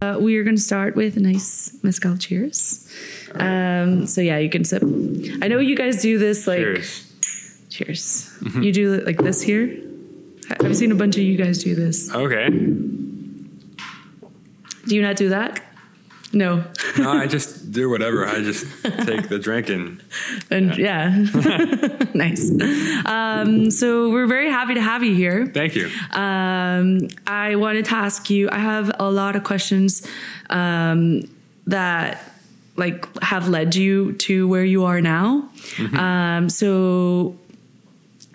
Uh, we are going to start with a nice mezcal cheers. Um, so yeah, you can sip. I know you guys do this like Cheers. cheers. You do it like this here. I've seen a bunch of you guys do this. Okay. Do you not do that? No. No, I just do whatever. I just take the drink and And yeah, nice. Um, so we're very happy to have you here. thank you. Um, I wanted to ask you. I have a lot of questions um, that like have led you to where you are now. Um, so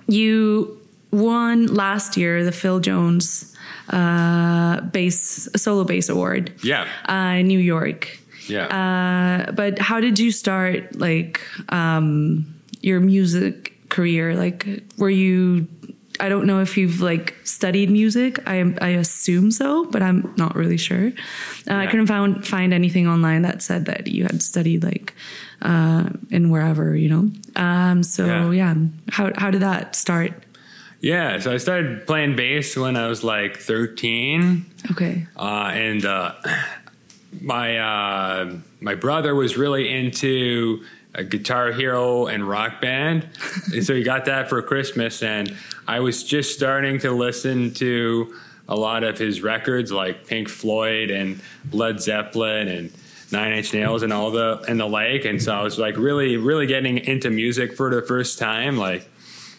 you won last year the Phil Jones uh, bass solo bass award Yeah. uh, in New York. Yeah. Uh, but how did you start like um, your music career? Like, were you? I don't know if you've like studied music. I I assume so, but I'm not really sure. Uh, I couldn't find find anything online that said that you had studied like uh, in wherever you know. Um, so Yeah. yeah, how how did that start? Yeah. So I started playing bass when I was like 13. Okay. Uh, and uh, my uh, my brother was really into a Guitar Hero and Rock Band, and so he got that for Christmas. And I was just starting to listen to a lot of his records, like Pink Floyd and Led Zeppelin and Nine Inch Nails and all the and the like. And so I was like really really getting into music for the first time, like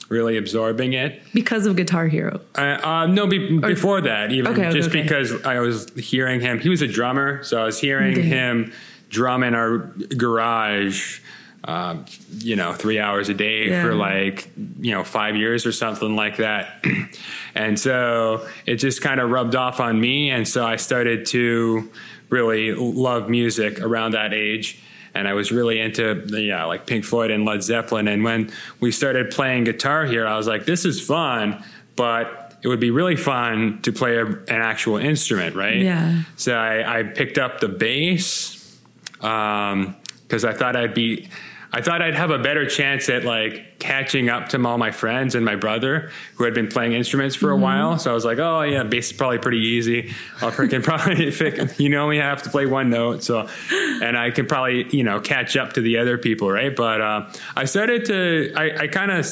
really absorbing it. Because of Guitar Hero. Uh, uh, no, be, before that, even Okay, just okay. because I was hearing him. He was a drummer, so I was hearing him drum in our garage. Um, you know, three hours a day Yeah. for like you know five years or something like that, and so it just kind of rubbed off on me, and so I started to really love music around that age and I was really into yeah like Pink Floyd and Led Zeppelin. And when we started playing Guitar Hero, I was like, this is fun, but it would be really fun to play a, an actual instrument, right? Yeah. So I, I picked up the bass um, because I thought I'd be. I thought I'd have a better chance at like catching up to all my friends and my brother who had been playing instruments for a while. So I was like, oh yeah, bass is probably pretty easy. I'll freaking probably, pick, you know, we have to play one note. So, and I can probably, you know, catch up to the other people, right? But uh, I started to, I, I kind of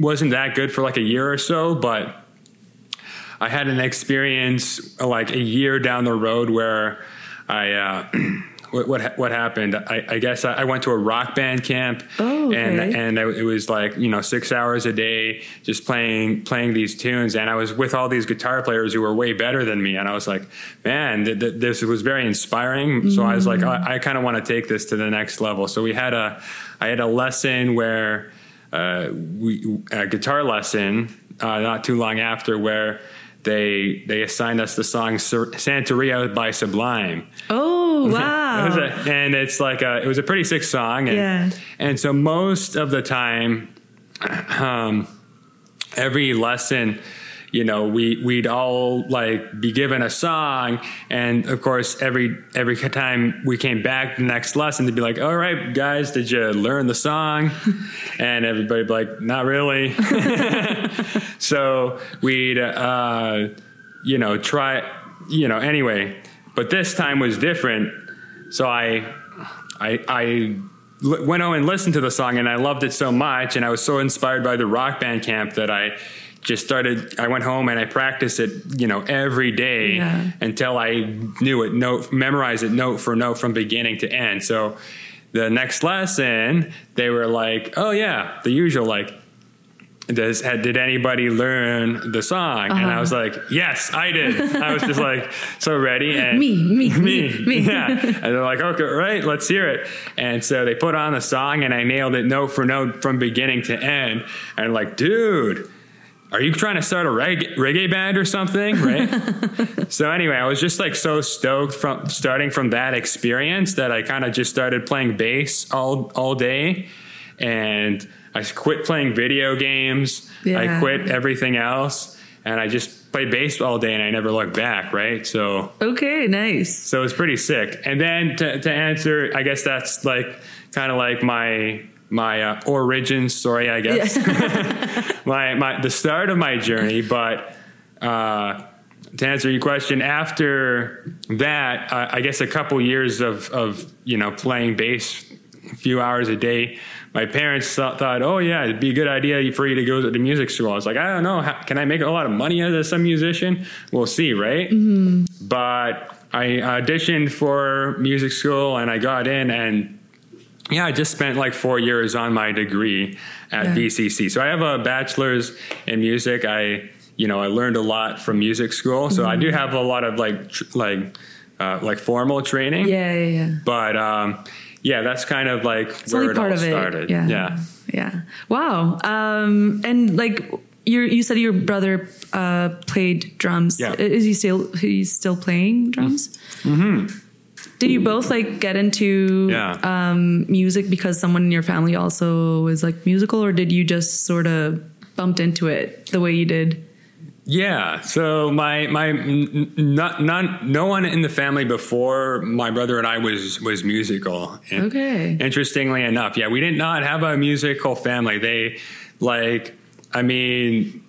wasn't that good for like a year or so, but I had an experience like a year down the road where I uh, what, what what happened. I, I guess I, I went to a rock band camp, Oh, okay. and and I, it was like you know six hours a day just playing playing these tunes, and I was with all these guitar players who were way better than me, and I was like, man, th- th- this was very inspiring. So I was like, I, I kind of want to take this to the next level. So we had a I had a lesson where uh, we a guitar lesson uh, not too long after where they they assigned us the song Santeria by Sublime. Oh It wow! a- and it's like a it was a pretty sick song. And, Yeah. and so most of the time, um, every lesson. You know, we we'd all like be given a song, and of course, every every time we came back the next lesson, to be like, "All right, guys, did you learn the song?" and everybody'd be like, "Not really." so we'd uh, you know try you know anyway but this time was different so I, I, I went home and listened to the song and i loved it so much and i was so inspired by the rock band camp that i just started i went home and i practiced it you know every day Yeah. until i knew it note memorized it note for note from beginning to end so the next lesson they were like oh yeah the usual like does did anybody learn the song? And I uh-huh. was like, yes, I did. I was just like so ready and Me, me, me, me, me. yeah. And they're like, okay, right, let's hear it. And so they put on the song, and I nailed it note for note from beginning to end. And like, dude. Are you trying to start a reggae, reggae band or something? Right. so anyway, I was just like so stoked from starting from that experience that I kind of just started playing bass all all day, and I quit playing video games. Yeah. I quit everything else, and I just played bass all day, and I never looked back. Right. So Okay, nice. so it's pretty sick. And then to, to answer, I guess that's like kind of like my my uh, origin story, I guess. my my the start of my journey, but uh, to answer your question, after that, uh, I guess a couple years of, of you know playing bass, a few hours a day, my parents thought, thought, oh yeah, it'd be a good idea for you to go to the music school. I was like, I don't know, how, can I make a lot of money as a musician? We'll see, right? Mm-hmm. But I auditioned for music school and I got in and yeah, I just spent like four years on my degree at yeah. VCC. So I have a bachelor's in music. I, you know, I learned a lot from music school. So mm-hmm. I do mm-hmm. have a lot of like, tr- like, uh, like formal training. Yeah, yeah, yeah. But um, yeah, that's kind of like it's where it all started. It. Yeah. yeah, yeah. Wow. Um, and like you, you said your brother uh, played drums. Yeah. Is he still he's still playing drums? Mm-hmm. Did you both like get into yeah. um, music because someone in your family also was like musical, or did you just sort of bumped into it the way you did? Yeah. So my my not not no one in the family before my brother and I was was musical. And okay. Interestingly enough, yeah, we did not have a musical family. They like I mean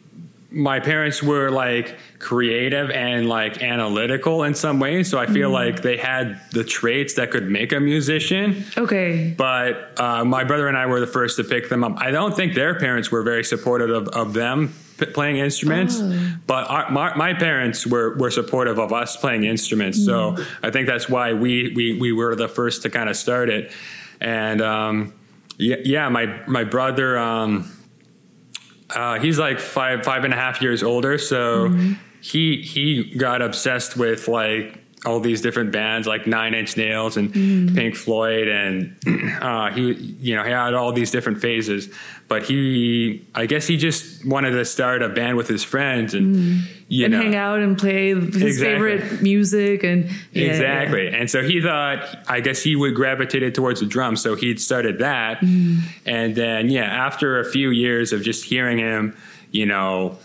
my parents were like creative and like analytical in some ways so i feel mm. like they had the traits that could make a musician okay but uh, my brother and i were the first to pick them up i don't think their parents were very supportive of, of them playing instruments, oh. but our, my, my, parents were, were supportive of us playing instruments. Mm. So I think that's why we, we, we were the first to kind of start it. And um, yeah, yeah, my, my brother, um, uh, he's like five, five and a half years older. So mm-hmm. He, he got obsessed with like all these different bands like Nine Inch Nails and mm. Pink Floyd, and uh, he, you know, he had all these different phases. But he, I guess, he just wanted to start a band with his friends and mm. you and know, hang out and play his exactly. favorite music and yeah, exactly. Yeah. And so he thought, I guess, he would gravitated towards the drums, so he'd started that, mm. and then yeah, after a few years of just hearing him, you know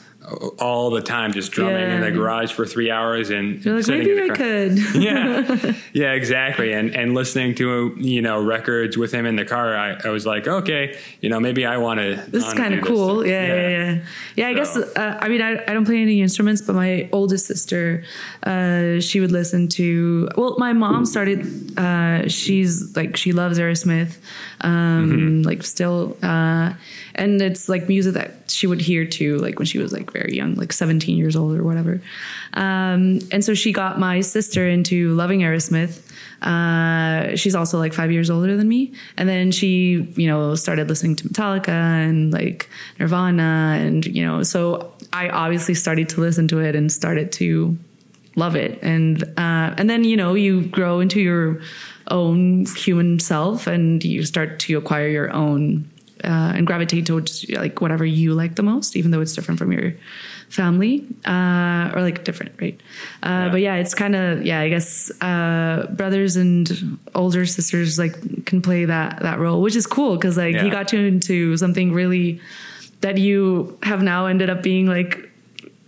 all the time, just drumming yeah. in the garage for three hours and You're like, maybe I could. yeah, yeah, exactly. And and listening to you know records with him in the car, I, I was like, okay, you know, maybe I want to. This is kind of cool. Yeah, yeah, yeah, yeah. yeah I guess. Uh, I mean, I, I don't play any instruments, but my oldest sister, uh, she would listen to. Well, my mom started. Uh, she's like she loves Aerosmith, um, mm-hmm. like still, uh, and it's like music that she would hear too, like when she was like very young, like 17 years old or whatever. Um, and so she got my sister into loving Aerosmith. Uh, she's also like five years older than me. And then she, you know, started listening to Metallica and like Nirvana. And, you know, so I obviously started to listen to it and started to love it. And, uh, and then, you know, you grow into your own human self and you start to acquire your own uh, and gravitate towards like whatever you like the most, even though it's different from your family uh, or like different, right? Uh, yeah. But yeah, it's kind of yeah. I guess uh, brothers and older sisters like can play that that role, which is cool because like yeah. he got you into something really that you have now ended up being like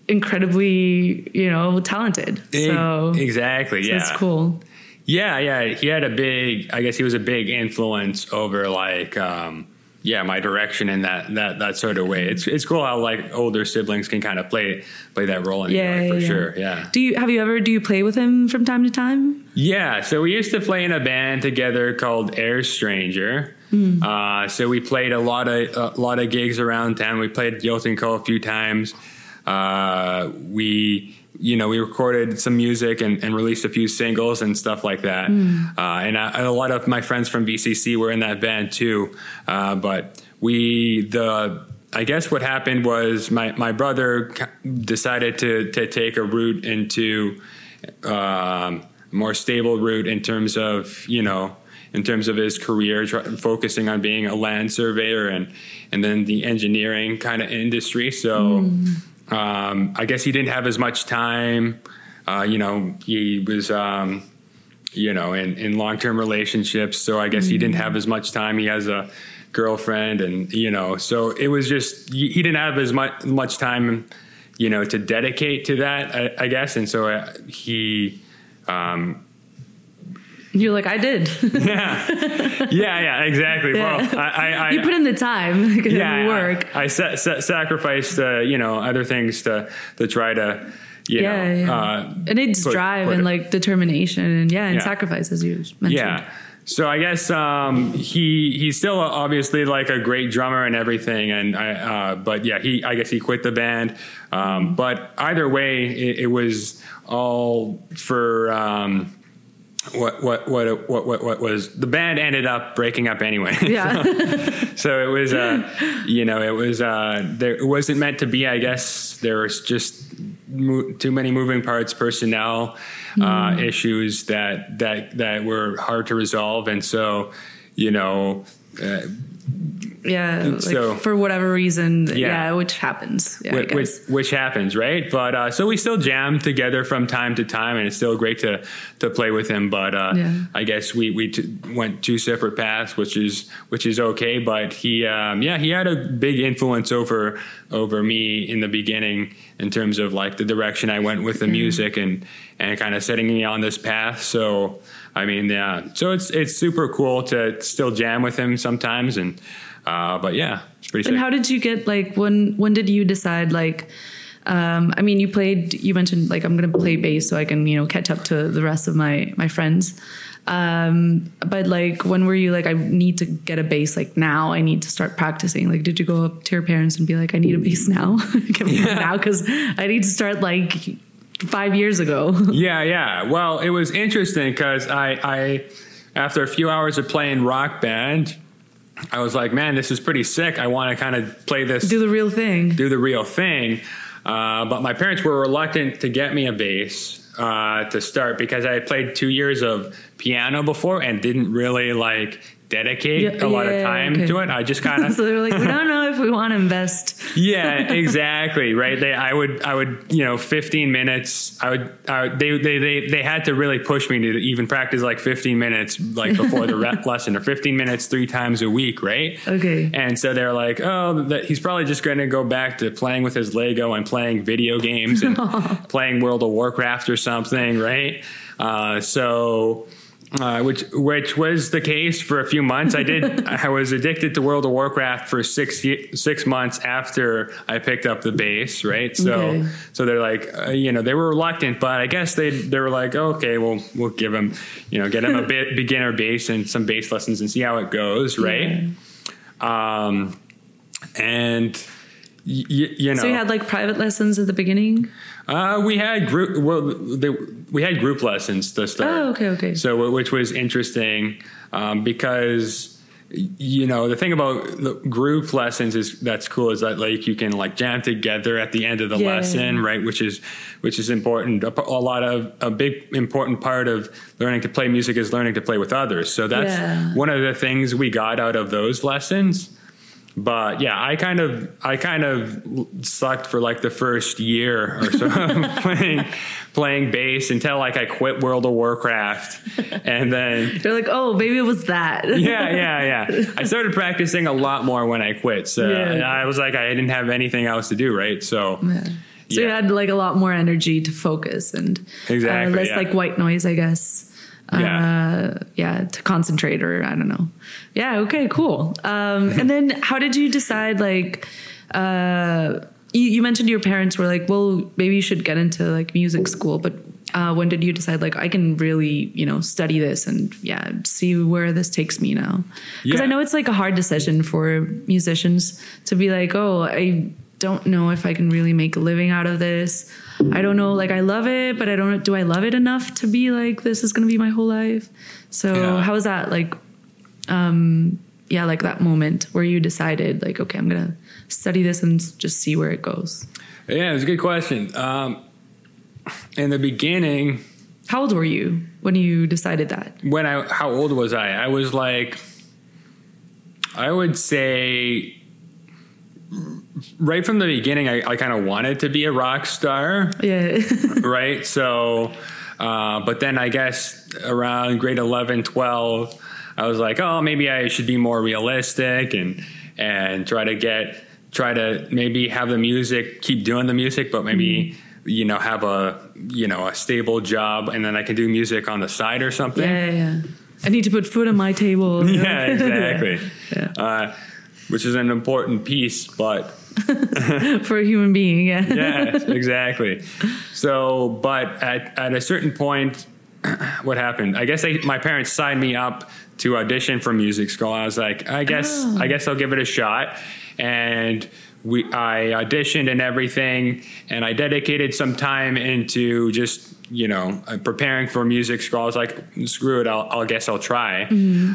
incredibly you know talented. So exactly, so yeah, it's cool. Yeah, yeah. He had a big. I guess he was a big influence over like. Um, yeah my direction in that that that sort of way. It's it's cool how like older siblings can kind of play play that role in yeah, your life for yeah. sure. Yeah. Do you have you ever do you play with him from time to time? Yeah. So we used to play in a band together called Air Stranger. Mm. Uh, so we played a lot of a lot of gigs around town. We played Yolton Co a few times. Uh, we you know, we recorded some music and, and, released a few singles and stuff like that. Mm. Uh, and, I, and, a lot of my friends from VCC were in that band too. Uh, but we, the, I guess what happened was my, my brother decided to, to take a route into um, more stable route in terms of, you know, in terms of his career, focusing on being a land surveyor and, and then the engineering kind of industry. So, mm um, I guess he didn't have as much time. Uh, you know, he was, um, you know, in, in long term relationships. So I guess mm-hmm. he didn't have as much time. He has a girlfriend, and you know, so it was just he, he didn't have as much much time, you know, to dedicate to that. I, I guess, and so uh, he. Um, you're like, I did. yeah, yeah, yeah, exactly. Yeah. Well, I, I, I, you put in the time, yeah, work. I, I sa- sa- sacrificed, uh, you know, other things to to try to, you yeah, know, yeah. uh, and it's put- drive put and it- like determination and yeah, and Yeah. sacrifice as you mentioned. Yeah. So I guess um, he he's still obviously like a great drummer and everything, and I, uh, but yeah, he I guess he quit the band. Um, but either way, it, it was all for um, what, what what what what what was the band ended up breaking up anyway. Yeah. so it was uh, you know it was uh, there it wasn't meant to be. I guess there was just mo- too many moving parts, personnel uh, issues that that that were hard to resolve, and so you know. Yeah. Like So- for whatever reason, yeah, Yeah. which happens. Yeah, which, which, which happens, right? But uh, so we still jam together from time to time, and it's still great to to play with him. But uh, Yeah. I guess we we t- went two separate paths, which is which is okay. But he, um, yeah, he had a big influence over over me in the beginning in terms of like the direction I went with the Mm-hmm. music and and kind of setting me on this path. So. I mean, yeah. So it's it's super cool to still jam with him sometimes, and uh, but yeah, it's pretty. And sick. how did you get like when when did you decide like um I mean you played you mentioned like I'm gonna play bass so I can, you know, catch up to the rest of my my friends. Um but like when were you like I need to get a bass like now I need to start practicing like did you go up to your parents and be like I need a bass now get me one now because I need to start like five years ago Yeah, yeah. Well, it was interesting because I, I, after a few hours of playing rock band, I was like, man, this is pretty sick. I want to kind of play this, do the real thing do the real thing. Uh, but my parents were reluctant to get me a bass uh, to start because I had played two years of piano before and didn't really like dedicate Yeah, a lot of time okay. to it. I just kind of so they're like we don't know if we want to invest yeah, exactly. Right. They, I would, I would, you know, 15 minutes. I would, I would they, they, they, they had to really push me to even practice like 15 minutes, like before the re- lesson, or 15 minutes three times a week. Right. Okay. And so they're like, oh, that he's probably just going to go back to playing with his Lego and playing video games and playing World of Warcraft or something. Right. Uh, so. Uh, which which was the case for a few months. I did. I was addicted to World of Warcraft for six six months after I picked up the bass. Right. So Okay. so they're like, uh, you know, they were reluctant, but I guess they they were like, okay, well, we'll give him, you know, get him a bit beginner bass and some bass lessons and see how it goes. Right. Um, and y- y- you know, so you had like private lessons at the beginning uh, we had group. Well, they, we had group lessons to start. Oh, okay, okay. So, which was interesting um, because you know the thing about the group lessons is that's cool is that like you can like jam together at the end of the Yeah. lesson, right? Which is which is important. A, a lot of a big important part of learning to play music is learning to play with others. So that's Yeah. one of the things we got out of those lessons but yeah, I kind of I kind of sucked for like the first year or so playing playing bass until like I quit World of Warcraft, and then They're like, oh, maybe it was that. yeah, yeah, yeah. I started practicing a lot more when I quit. So Yeah. I was like I didn't have anything else to do, right? So Yeah. So you had like a lot more energy to focus and Exactly, uh, less yeah. like white noise, I guess. Yeah. Uh, yeah, to concentrate or I don't know. Yeah. Okay. Cool. Um, and then how did you decide? Like, uh, you, you mentioned your parents were like, well, maybe you should get into like music school, but. Uh, when did you decide like I can really you know study this and yeah see where this takes me now because I know it's like a hard decision for musicians to be like oh I don't know if I can really make a living out of this. I don't know, like I love it, but I don't know, do I love it enough to be like this is gonna be my whole life? So Yeah. how was that like um yeah, like that moment where you decided like, okay, I'm gonna study this and just see where it goes. yeah, it's a good question. Um, in the beginning, How old were you when you decided that? when I how old was I? I was like I would say right from the beginning I, I kind of wanted to be a rock star, Yeah. right? So uh, but then I guess around grade 11, 12, I was like, oh, maybe I should be more realistic and and try to get try to maybe have the music, keep doing the music, but maybe you know have a you know a stable job, and then I can do music on the side or something. yeah, yeah, yeah. I need to put food on my table. Yeah, exactly. Yeah. Uh, which is an important piece, but for a human being. Yeah. yes, exactly. So, but at, at a certain point, what happened? I guess they, my parents signed me up to audition for music school. I was like, I guess, Oh. I guess I'll give it a shot. And we, I auditioned and everything, and I dedicated some time into just, you know, uh, preparing for music school. I was like, screw it, I'll, I'll guess I'll try.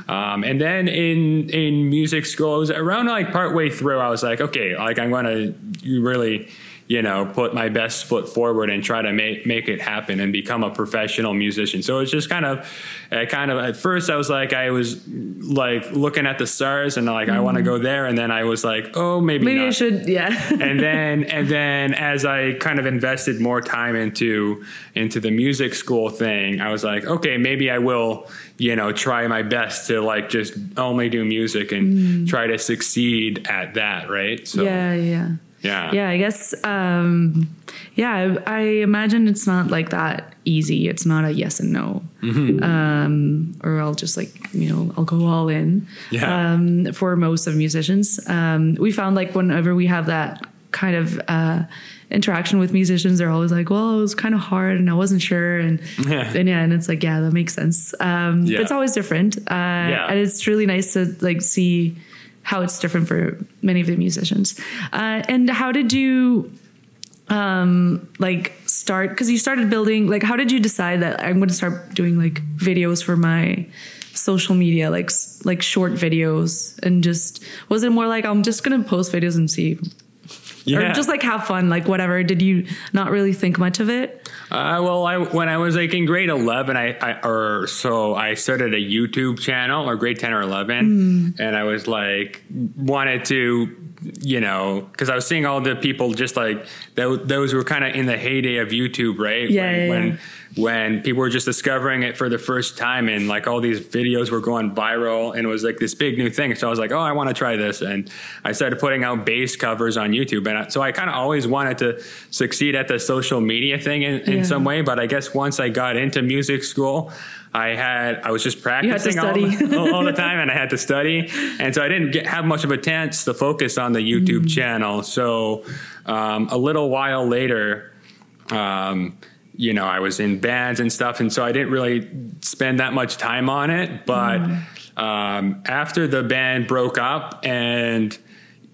Um, and then in in music school, it was around like partway through, I was like, okay, like I'm going to really you know, put my best foot forward and try to make make it happen and become a professional musician. So it's just kind of, uh, kind of at first I was like I was like looking at the stars and like I want to go there, and then I was like, oh maybe Maybe not. I should. Yeah. and then and then as I kind of invested more time into into the music school thing, I was like, okay, maybe I will, you know, try my best to like just only do music and try to succeed at that, right? So yeah. Yeah. Yeah. Yeah, I guess. Um, yeah, I, I imagine it's not like that easy. It's not a yes and no, Mm-hmm. um, or I'll just like you know I'll go all in. Yeah. Um, for most of musicians, um, we found like whenever we have that kind of uh, interaction with musicians, they're always like, "Well, it was kind of hard, and I wasn't sure," and Yeah. and yeah, and it's like, yeah, that makes sense. Um, Yeah. But it's always different, uh, and it's really nice to like see how it's different for many of the musicians. Uh, and how did you um like start because you started building like how did you decide that i'm going to start doing like videos for my social media like like short videos and just was it more like i'm just going to post videos and see Yeah. or just like have fun like whatever did you not really think much of it Uh, well, I, when I was like in grade 11, I, I, or so I started a YouTube channel or grade 10 or 11. And I was like, wanted to, you know, cause I was seeing all the people just like tho- those were kind of in the heyday of YouTube, right? Yeah, When, yeah, when, yeah. When people were just discovering it for the first time and like all these videos were going viral and it was like this big new thing. So I was like, oh, I want to try this. And I started putting out bass covers on YouTube. And I, so I kind of always wanted to succeed at the social media thing in, in Yeah. some way. But I guess once I got into music school, I had I was just practicing all, all the time, and I had to study, and so I didn't get, have much of a chance to focus on the YouTube Mm. channel. So um, a little while later, um, you know, I was in bands and stuff, and so I didn't really spend that much time on it. But um, after the band broke up and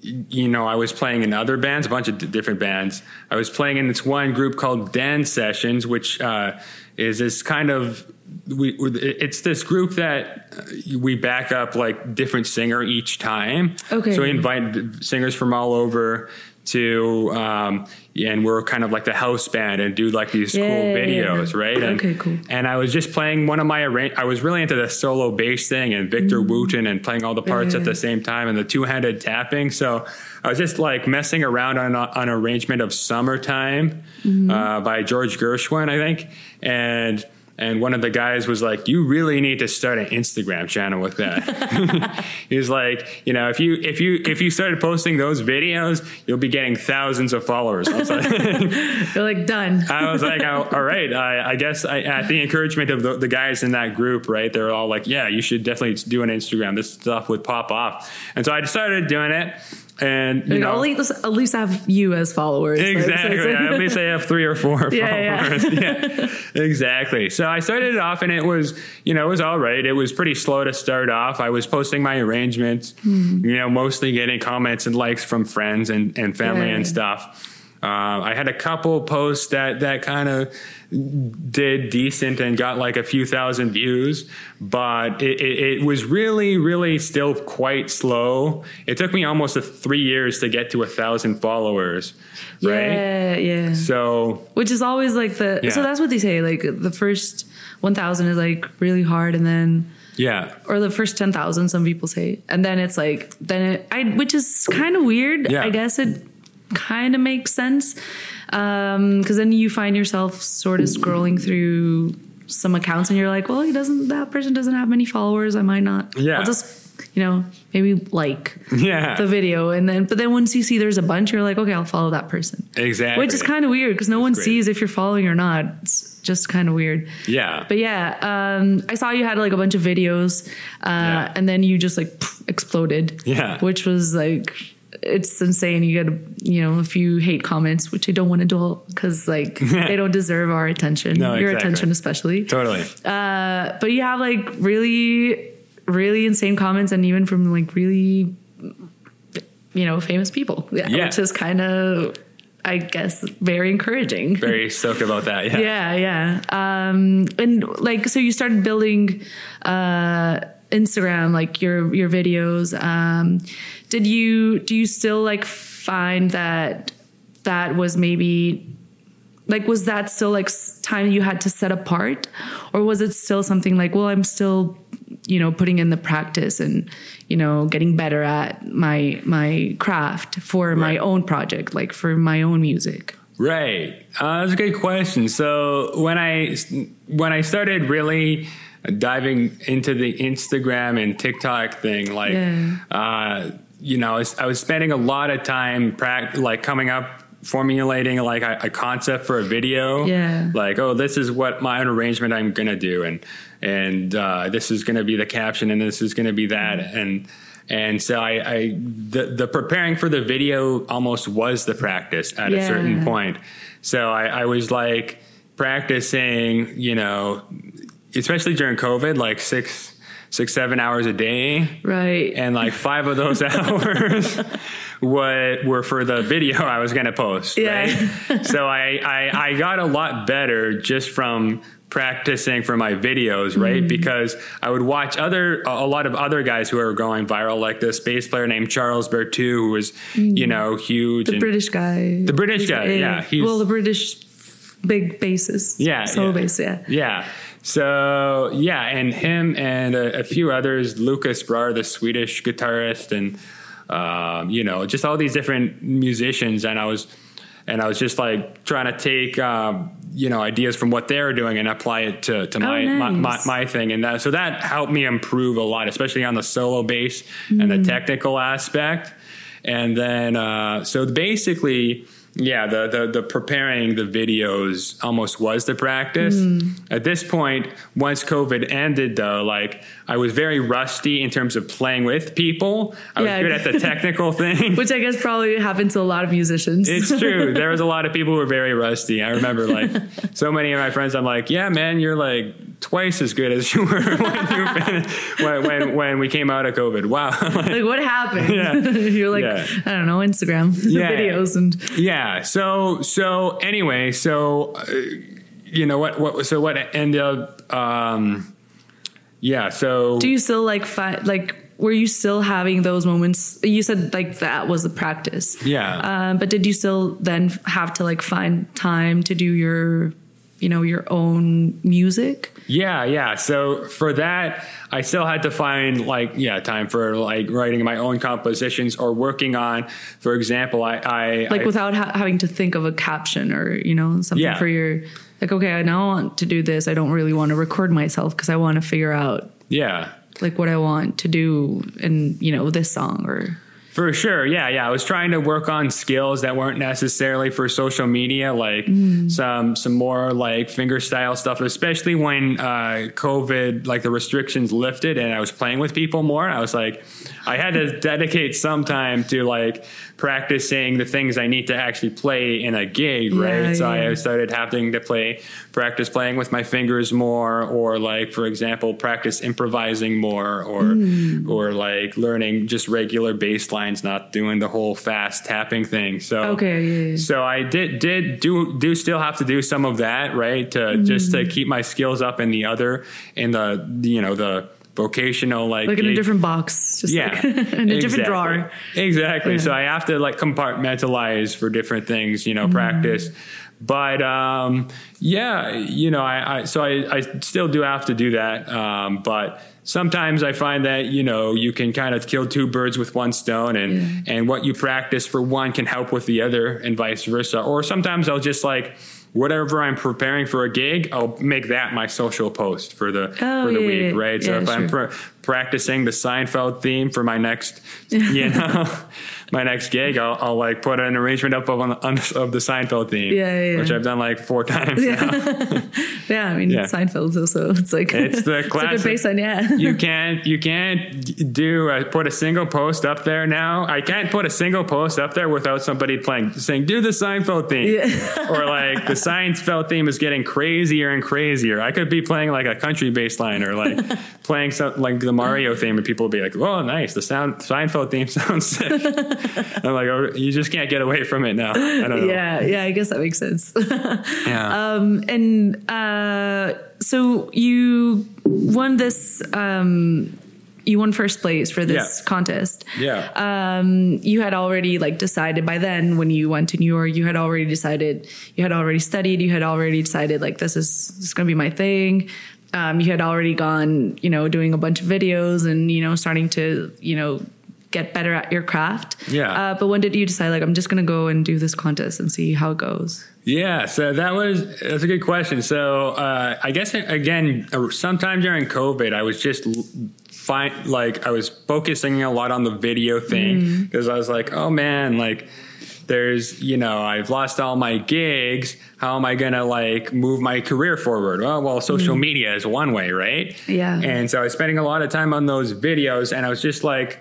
you know, I was playing in other bands, a bunch of d- different bands. I was playing in this one group called Dance Sessions, which uh, is this kind of we. It's this group that uh, we back up like different singer each time. Okay. So we invite singers from all over to, um, and we're kind of like the house band and do like these Yeah, cool yeah, videos, yeah. right? And, Okay, cool. And I was just playing one of my arrange. I was really into the solo bass thing and Victor Wooten and playing all the parts at Mm. The same time and the two handed tapping. So I was just like messing around on a, an arrangement of "Summertime" Mm-hmm. uh, by George Gershwin, I think, and. And one of the guys was like, "You really need to start an Instagram channel with that." he was like, "You know, if you if you if you started posting those videos, you'll be getting thousands of followers." I was like, you're like done I was like, oh, all right. I, I guess I, at the encouragement of the, the guys in that group, right? They're all like, yeah, you should definitely do an Instagram. This stuff would pop off. And so I started doing it. And, you Like, know, at least at least have you as followers Like, so Exactly. At least I have three or four Yeah, followers. Yeah. yeah, exactly. So I started it off and it was, you know, it was all right. It was pretty slow to start off. I was posting my arrangements, Hmm. you know, mostly getting comments and likes from friends and, and family Yeah. and stuff. Uh, I had a couple posts that, that kind of did decent and got like a few thousand views, but it, it, it was really, really still quite slow. It took me almost a three years to get to a thousand followers, right? yeah yeah So which is always like the Yeah. so that's what they say like the first 1000 is like really hard and then yeah, or the first 10,000 some people say and then it's like then it I which is kind of weird Yeah. I guess it kind of makes sense um cuz then you find yourself sort of scrolling through some accounts and you're like well he doesn't that person doesn't have many followers I might not Yeah. I'll just you know maybe like yeah, the video and then but then once you see there's a bunch you're like okay I'll follow that person exactly. which is kind of weird because no one great. sees if you're following or not. It's just kind of weird. yeah, But yeah, um, I saw you had like a bunch of videos, uh, Yeah. and then you just like pff, exploded. Yeah. which was like it's insane. You get you know a few hate comments, which I don't want to do because like they don't deserve our attention, No, your exactly. attention especially. Totally. Uh, but you have like really, really insane comments, and even from like really, you know, famous people. Yeah, Yeah. which is kind of, I guess, very encouraging. Very stoked about that. Yeah. yeah, yeah. Um, and like, so you started building uh, Instagram, like your your videos. Um, did you do you still like find that that was maybe like was that still like time you had to set apart or was it still something like well i'm still you know putting in the practice and you know getting better at my my craft for my own project like for my own music Right. Uh, that's a good question. So when I when I started really diving into the Instagram and TikTok thing, like, Yeah. uh, you know, I was, I was spending a lot of time like coming up formulating like a, a concept for a video. Yeah. like oh this is what my own arrangement i'm gonna do and and uh, this is gonna be the caption and this is gonna be that and and so I, I the, the preparing for the video almost was the practice at a certain point. So I, I was like practicing you know especially during covid like six six seven hours a day right and like five of those hours what were for the video I was going to post. Yeah. Right. so I, I, I got a lot better just from practicing for my videos, right? Because I would watch other, a lot of other guys who are going viral, like this bass player named Charles Berthoud, who was, you know, huge. Mm. the british guy The British He's guy, a- yeah, he's- well the british big bassist Yeah, solo yeah. bass yeah Yeah. So yeah, and him and a, a few others, Lucas Brar, the Swedish guitarist, and um, you know, just all these different musicians, and I was, and I was just like trying to take, um, you know, ideas from what they're doing and apply it to, to my, my, my my thing, and that so that helped me improve a lot, especially on the solo bass and the technical aspect, and then uh, so basically. Yeah, the, the the preparing the videos almost was the practice. Mm. At this point, once COVID ended, though, like I was very rusty in terms of playing with people. I Yeah. was good at the technical thing. which i guess probably happened to a lot of musicians It's true. There was a lot of people who were very rusty. I remember like so many of my friends. I'm like, yeah, man, you're like twice as good as you were when you when, when when we came out of COVID. Wow. like what happened Yeah. you're like Yeah. i don't know instagram Yeah. videos and yeah. So so anyway, so uh, you know what what so what ended up. Um, yeah. So do you still like fi- like were you still having those moments you said like that was the practice yeah. um, but did you still then have to like find time to do your you know your own music Yeah, yeah. So for that, I still had to find like yeah time for like writing my own compositions or working on, for example, I I like I, without ha- having to think of a caption or you know something Yeah. for your like okay i now want to do this i don't really want to record myself because i want to figure out yeah. like what i want to do in you know this song or For sure. Yeah, yeah. I was trying to work on skills that weren't necessarily for social media, like some some more like finger style stuff, especially when uh, COVID, like the restrictions lifted and I was playing with people more. I was like, I had to dedicate some time to like practicing the things I need to actually play in a gig, right? Yeah, so yeah. I started having to play, practice playing with my fingers more, or like, for example, practice improvising more, or Hmm. or like learning just regular bass lines, not doing the whole fast tapping thing. So Okay, yeah, yeah. so I did did do do still have to do some of that, right? To just Hmm. to keep my skills up in the other in the you know the vocational like like in a different box just yeah like in a different drawer exactly Yeah. so i have to like compartmentalize for different things you know Mm-hmm. practice but um yeah you know i, I so I, I still do have to do that um but sometimes i find that you know you can kind of kill two birds with one stone and Yeah. and what you practice for one can help with the other and vice versa or sometimes i'll just like whatever i'm preparing for a gig i'll make that my social post for the Oh, for the oh, yeah, week yeah. right so Yeah, if i'm sure. pre- practicing the Seinfeld theme for my next, you know, my next gig, I'll, I'll like put an arrangement up of, on, on, of the Seinfeld theme, Yeah, yeah, yeah. which I've done like four times. now. Yeah, I mean Yeah. Seinfeld's also it's like It's the it's a classic. good bass line. Yeah, you can't you can't do uh, put a single post up there now. I can't put a single post up there without somebody playing saying do the Seinfeld theme Yeah. or like the Seinfeld theme is getting crazier and crazier. I could be playing like a country bass line or like playing something like the Mario theme and people will be like, "Oh, nice! The sound Seinfeld theme sounds sick." I'm like, oh, you just can't get away from it now. I don't know. yeah, yeah. I guess that makes sense. Yeah. um, and uh, so you won this. Um, you won first place for this Yeah. contest. yeah. um, you had already like decided by then when you went to New York, you had already decided, you had already studied, you had already decided like this is this is gonna be my thing. Um, you had already gone, you know, doing a bunch of videos and you know starting to you know get better at your craft. Yeah. Uh, but when did you decide like I'm just gonna go and do this contest and see how it goes? Yeah, so that was that's a good question. So uh, I guess again, uh, sometime during COVID, I was just fine. Like I was focusing a lot on the video thing because I was like, oh man, like there's you know I've lost all my gigs. How am I gonna like move my career forward? Well, well, social mm-hmm. media is one way, right? Yeah. And so I was spending a lot of time on those videos, and I was just like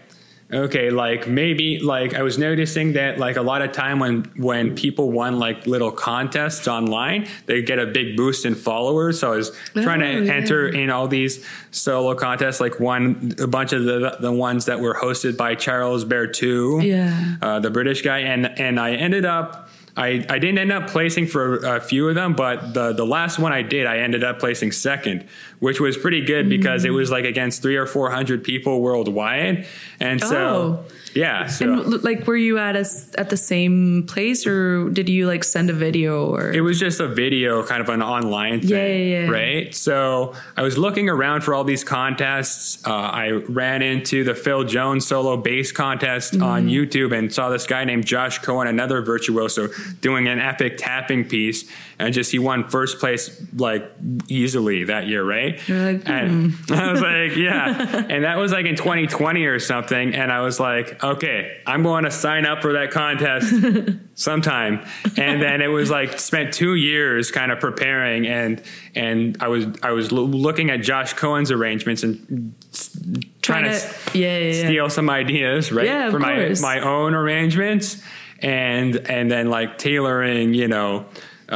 okay like maybe like i was noticing that like a lot of time when when people won like little contests online they get a big boost in followers so i was trying Oh, to yeah. enter in all these solo contests like one a bunch of the the ones that were hosted by charles berthoud Yeah. uh, the british guy and and i ended up I, I didn't end up placing for a few of them, but the, the last one I did, I ended up placing second, which was pretty good because it was like against three or four hundred people worldwide, and so Oh. yeah, so And like, were you at a at the same place, or did you like send a video, or it was just a video, kind of an online thing, Yeah, yeah, yeah. right? So I was looking around for all these contests. Uh, I ran into the Phil Jones solo bass contest Mm-hmm. on YouTube and saw this guy named Josh Cohen, another virtuoso, doing an epic tapping piece, and just he won first place like easily that year, right? Like, and I was like, yeah, and that was like in 2020 or something, and I was like, okay, I'm going to sign up for that contest sometime and then it was like spent two years kind of preparing and and i was i was lo- looking at josh cohen's arrangements and s- trying, to, yeah, yeah, yeah. steal some ideas right Yeah, for my course. my own arrangements and and then like tailoring you know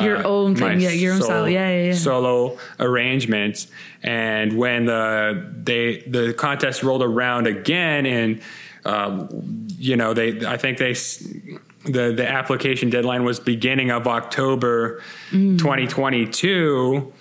Your own thing, yeah, your own style. Yeah, yeah, yeah. solo arrangements and when the they the contest rolled around again and um, you know they i think they s- the the application deadline was beginning of october Mm. 2022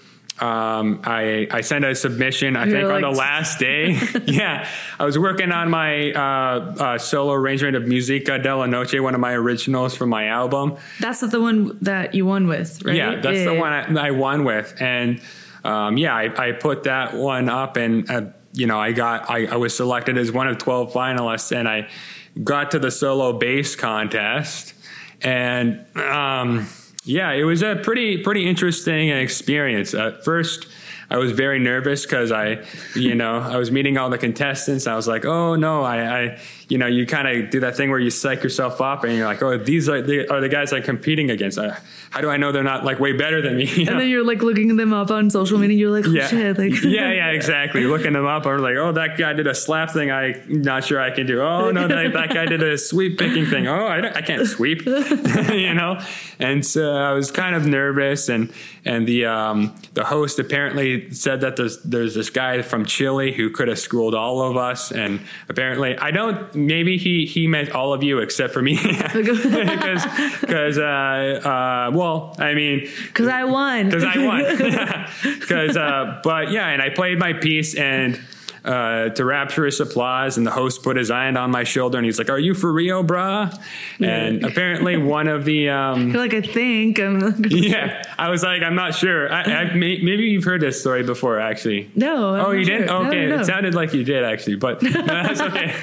um, I, I sent a submission, I You're think, on the last day. yeah. I was working on my uh, uh, solo arrangement of Musica della Noche, one of my originals from my album. That's the one that you won with, right? Yeah, that's the one I, I won with, and um, yeah, I, I put that one up, and uh, you know, I got I, I was selected as one of twelve finalists, and I got to the solo bass contest, and um, yeah, it was a pretty pretty interesting experience. At first. I was very nervous because I, you know, I was meeting all the contestants. I was like, oh no, I, I you know, you kind of do that thing where you psych yourself up and you're like, oh, these are the, are the guys I'm competing against. Uh, how do I know they're not like way better than me? You know? And then you're like looking them up on social media. You're like, oh yeah. shit, like yeah, yeah, exactly. Looking them up, I'm like, oh, that guy did a slap thing. I'm not sure I can do. Oh no, that, that guy did a sweep picking thing. Oh, I, don't- I can't sweep, you know. And so I was kind of nervous, and and the um, the host apparently said that there's there's this guy from Chile who could have schooled all of us, and apparently I don't. Maybe he he meant all of you except for me, because because uh, uh, well, I mean, because I won. because I won. Because, uh, but yeah, and I played my piece and. Uh, to rapturous applause, and the host put his hand on my shoulder, and he's like, "Are you for Rio, brah?" And apparently, one of the um, You're like, I think I'm. yeah, I was like, "I'm not sure." I, I, may, maybe you've heard this story before, actually. No. I'm oh, you didn't? Okay, no, no. it sounded like you did actually, but no, that's okay.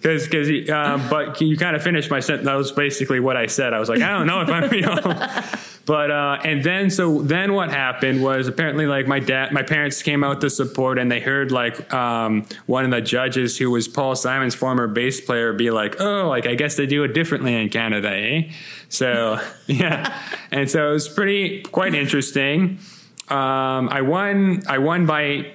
Because, because, um, but you kind of finished my sentence. That was basically what I said. I was like, I don't know if I'm real, but uh, and then so then what happened was apparently like my dad, my parents came out to support, and they heard like um, one of the judges who was Paul Simon's former bass player be like, "Oh, like I guess they do it differently in Canada, eh?" So yeah, and so it was pretty quite interesting. Um, I won. I won by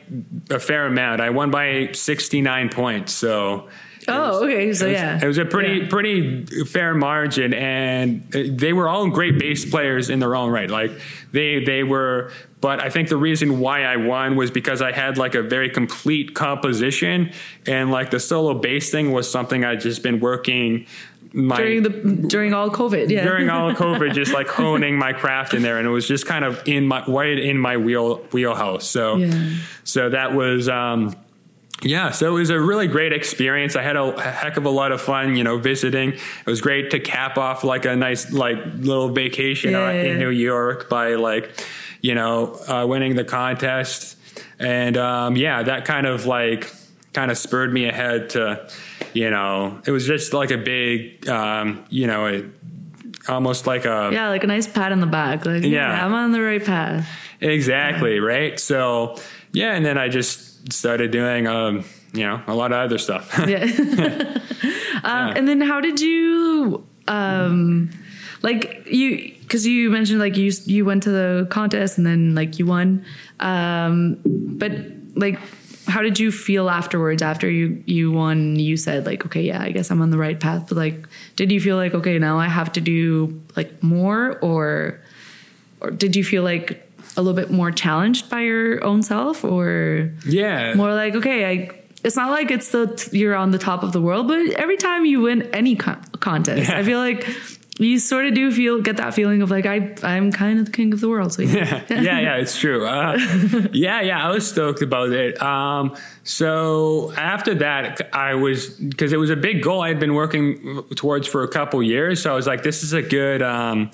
a fair amount. I won by sixty nine points. So Oh, okay. So it was, yeah, it was a pretty Yeah. pretty fair margin, and they were all great bass players in their own right. Like they they were, but I think the reason why I won was because I had like a very complete composition, and like the solo bass thing was something I'd just been working. My, during the during all COVID. Yeah, during all COVID, just like honing my craft in there, and it was just kind of in my right in my wheel wheelhouse. So, Yeah. so that was. Um, yeah, so it was a really great experience. I had a, a heck of a lot of fun, you know, visiting. It was great to cap off like a nice, like little vacation uh, Yeah. in New York by like, you know, uh, winning the contest. And um, yeah, that kind of like kind of spurred me ahead to, you know, it was just like a big, um, you know, it, almost like a yeah, like a nice pat on the back. Like, Yeah. yeah, I'm on the right path. Exactly, right? So, yeah, and then I just started doing, um, you know, a lot of other stuff. Yeah. um, And then how did you, um, like you, because you mentioned like you you went to the contest and then like you won, um, but like how did you feel afterwards after you you won? You said like okay yeah I guess I'm on the right path, but like did you feel like okay now I have to do like more or or did you feel like a little bit more challenged by your own self or yeah. more like okay i it's not like it's the you're on the top of the world but every time you win any con- contest Yeah. i feel like you sort of do feel get that feeling of like i i'm kind of the king of the world so yeah yeah, yeah, it's true. Uh, yeah, yeah, I was stoked about it. Um, so after that, I was because it was a big goal I had been working towards for a couple years. So I was like, this is a good, um,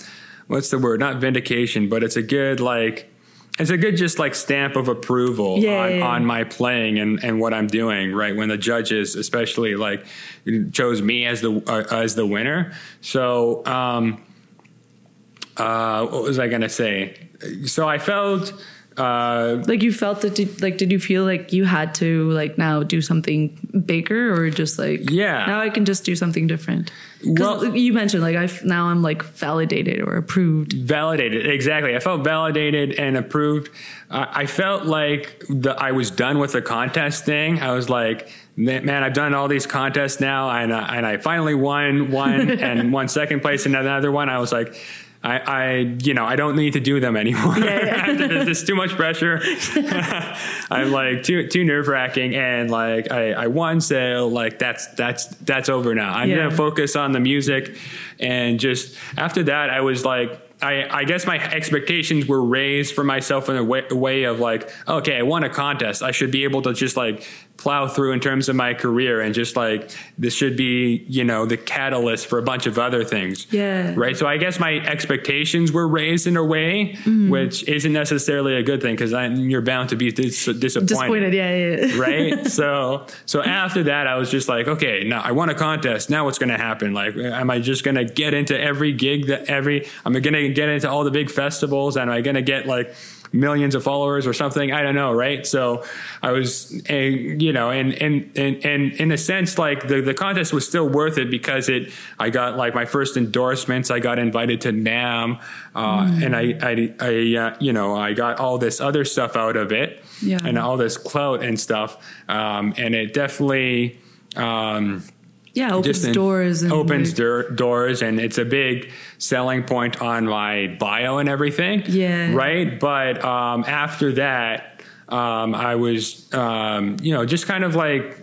what's the word? Not vindication, but it's a good like. It's a good just like stamp of approval Yeah, on, yeah, on my playing and, and what I'm doing, right? When the judges especially like chose me as the uh, as the winner. So um uh what was I gonna say? So I felt uh like you felt that did, like did you feel like you had to like now do something bigger or just like Yeah. now i can just do something different? Well- you mentioned like i now i'm like validated or approved. Validated exactly. I felt validated and approved. Uh, i felt like the, i was done with the contest thing. I was like man i've done all these contests now and, I and i finally won one and won second place in another one. I was like I, I, you know, I don't need to do them anymore. After this, it's too much pressure. I'm like too, too nerve wracking, and like I, I won, so like that's that's that's over now. I'm Yeah. gonna focus on the music, and just after that, I was like, I, I guess my expectations were raised for myself in a way, a way of like, okay, I won a contest. I should be able to just like plow through in terms of my career and just like this should be, you know, the catalyst for a bunch of other things. Yeah. Right. So I guess my expectations were raised in a way, Mm-hmm. which isn't necessarily a good thing because you're bound to be dis- disappointed disappointed yeah yeah right so so after that i was just like okay now i won a contest now what's going to happen like am i just going to get into every gig that every i'm going to get into all the big festivals and am i going to get like millions of followers or something i don't know right so i was uh, you know and and and and in a sense like the the contest was still worth it because it i got like my first endorsements i got invited to NAMM uh, and i i, I uh, you know i got all this other stuff out of it Yeah. and all this clout and stuff. Um, and it definitely um, yeah opens doors and opens door, doors, and it's a big selling point on my bio and everything. Yeah. Right. But um, after that. Um, I was, um, you know, just kind of like,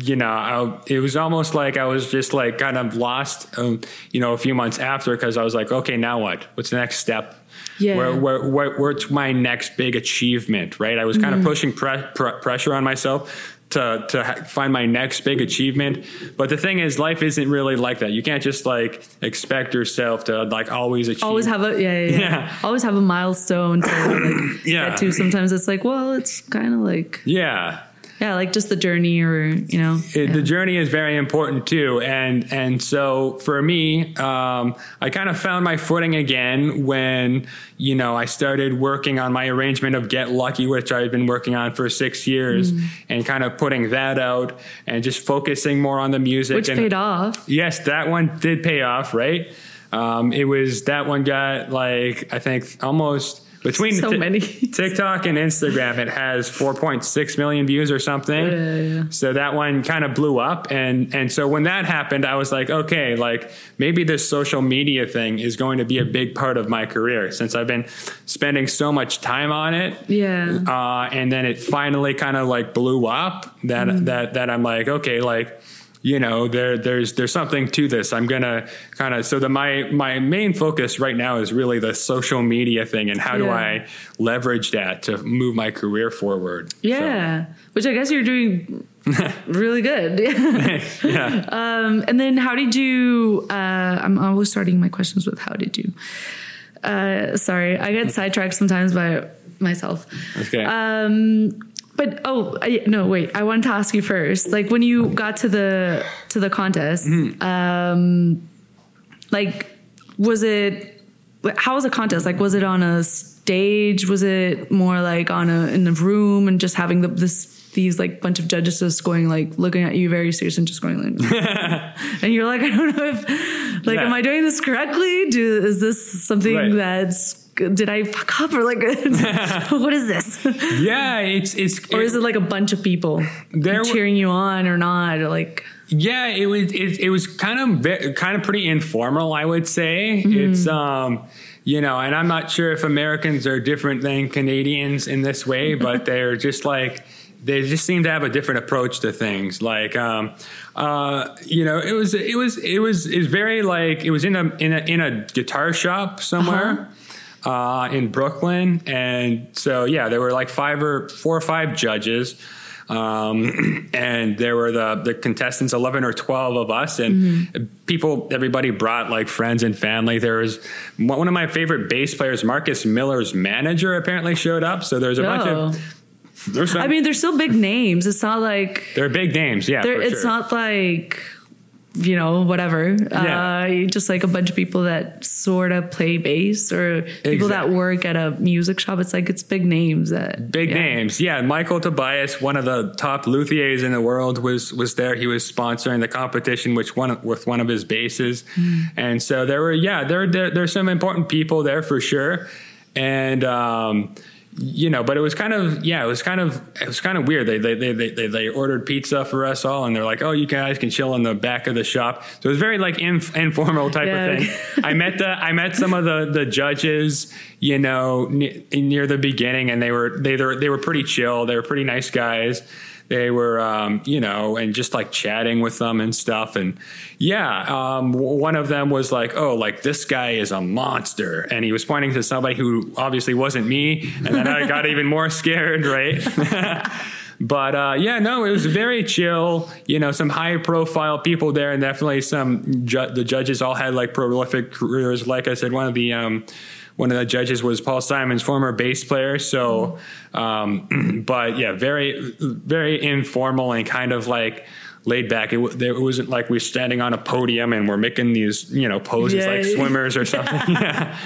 you know, I, it was almost like I was just like kind of lost, um, you know, a few months after because I was like, okay, now what? What's the next step? Yeah. Where, where, where, what's my next big achievement, right? I was kind of pushing pre- pre- pressure on myself to, to ha- find my next big achievement. But the thing is, life isn't really like that. You can't just like expect yourself to like always achieve. always have a yeah, yeah, yeah. Yeah. always have a milestone to like Yeah. get to sometimes it's like well it's kind of like Yeah. Yeah, like just the journey, or you know, it, yeah. the journey is very important too and and so for me um, i kind of found my footing again when you know i started working on my arrangement of get lucky which i've been working on for six years Mm. and kind of putting that out and just focusing more on the music which and paid off. yes that one did pay off right um, it was that one got like i think almost between So Ti- many. TikTok and Instagram, it has 4.6 million views or something. Yeah, yeah. So that one kind of blew up, and and so when that happened, I was like, okay, like maybe this social media thing is going to be a big part of my career since I've been spending so much time on it. Yeah. Uh, and then it finally kind of like blew up. That Mm-hmm. that that I'm like, okay, like you know there there's there's something to this i'm gonna kind of so the my my main focus right now is really the social media thing and how do i leverage that to move my career forward So, Yeah, which I guess you're doing really good. yeah um, and then how did you? Uh, I'm always starting my questions with how did you? Uh, sorry, I get sidetracked sometimes by myself. okay Um, but oh I, no, wait! I wanted to ask you first. Like when you got to the to the contest, um, like was it? How was the contest? Like was it on a stage? Was it more like on a in a room and just having the, this these like bunch of judges just going like looking at you very serious and just going like, and you're like, I don't know if like Yeah. am I doing this correctly? Do is this something Right. that's did I fuck up or like what is this? yeah it's it's or is it like a bunch of people cheering you on or not or like Yeah, it was it, it was kind of ve- kind of pretty informal, I would say. It's um you know, and I'm not sure if Americans are different than Canadians in this way, but they're just like they just seem to have a different approach to things. Like um uh you know, it was it was it was it was very like it was in a in a in a guitar shop somewhere. Uh, in Brooklyn, and so yeah, there were like five or four or five judges, um, and there were the the contestants, eleven or twelve of us, and people, everybody brought like friends and family. There was one of my favorite bass players, Marcus Miller's manager, apparently showed up. So there's a bunch Oh. of there's some, I mean they're still big names it's not like they're big names, yeah. it's sure. not like you know whatever Yeah. uh just like a bunch of people that sort of play bass or people that work at a music shop it's like it's big names that Big yeah. names, yeah. Michael Tobias, one of the top luthiers in the world, was was there. He was sponsoring the competition, which one with one of his basses, Hmm. and so there were yeah there there there's some important people there for sure, and um, you know, but it was kind of yeah, it was kind of it was kind of weird. They they they they, they, they ordered pizza for us all, and they're like, oh, you guys can chill in the back of the shop. So it was very like inf- informal type Yeah. of thing. I met the I met some of the the judges, you know, ne- near the beginning, and they were they were they were pretty chill. They were pretty nice guys. They were, um, you know, and just like chatting with them and stuff. And yeah, um, one of them was like, "Oh, like this guy is a monster," and he was pointing to somebody who obviously wasn't me. And then I got even more scared, right? But uh, yeah, no, it was very chill. You know, some high profile people there, and definitely some. Ju- the judges all had like prolific careers. Like I said, one of the um, one of the judges was Paul Simon's former bass player. So, um, but yeah, very very informal and kind of like laid back. It, w- it wasn't like we're standing on a podium and we're making these you know poses Yeah. like swimmers or something. yeah.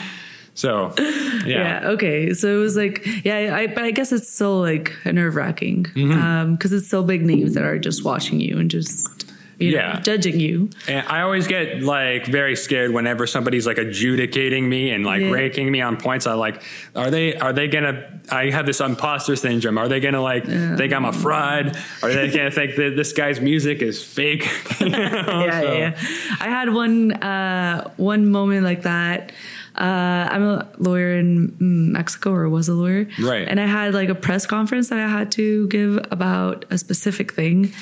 So yeah. yeah. okay so it was like yeah i but i guess it's still like nerve wracking Mm-hmm. um because it's still big names that are just watching you and just you know Yeah. judging you And I always get like very scared whenever somebody's like adjudicating me and like Yeah. ranking me on points. I like, are they are they gonna? I have this imposter syndrome. Are they gonna like think I'm a fraud? Are they gonna think that this guy's music is fake? You know, yeah, so- yeah, yeah. I had one uh, one moment like that. Uh, I'm a lawyer in Mexico, or was a lawyer, Right. And I had like a press conference that I had to give about a specific thing,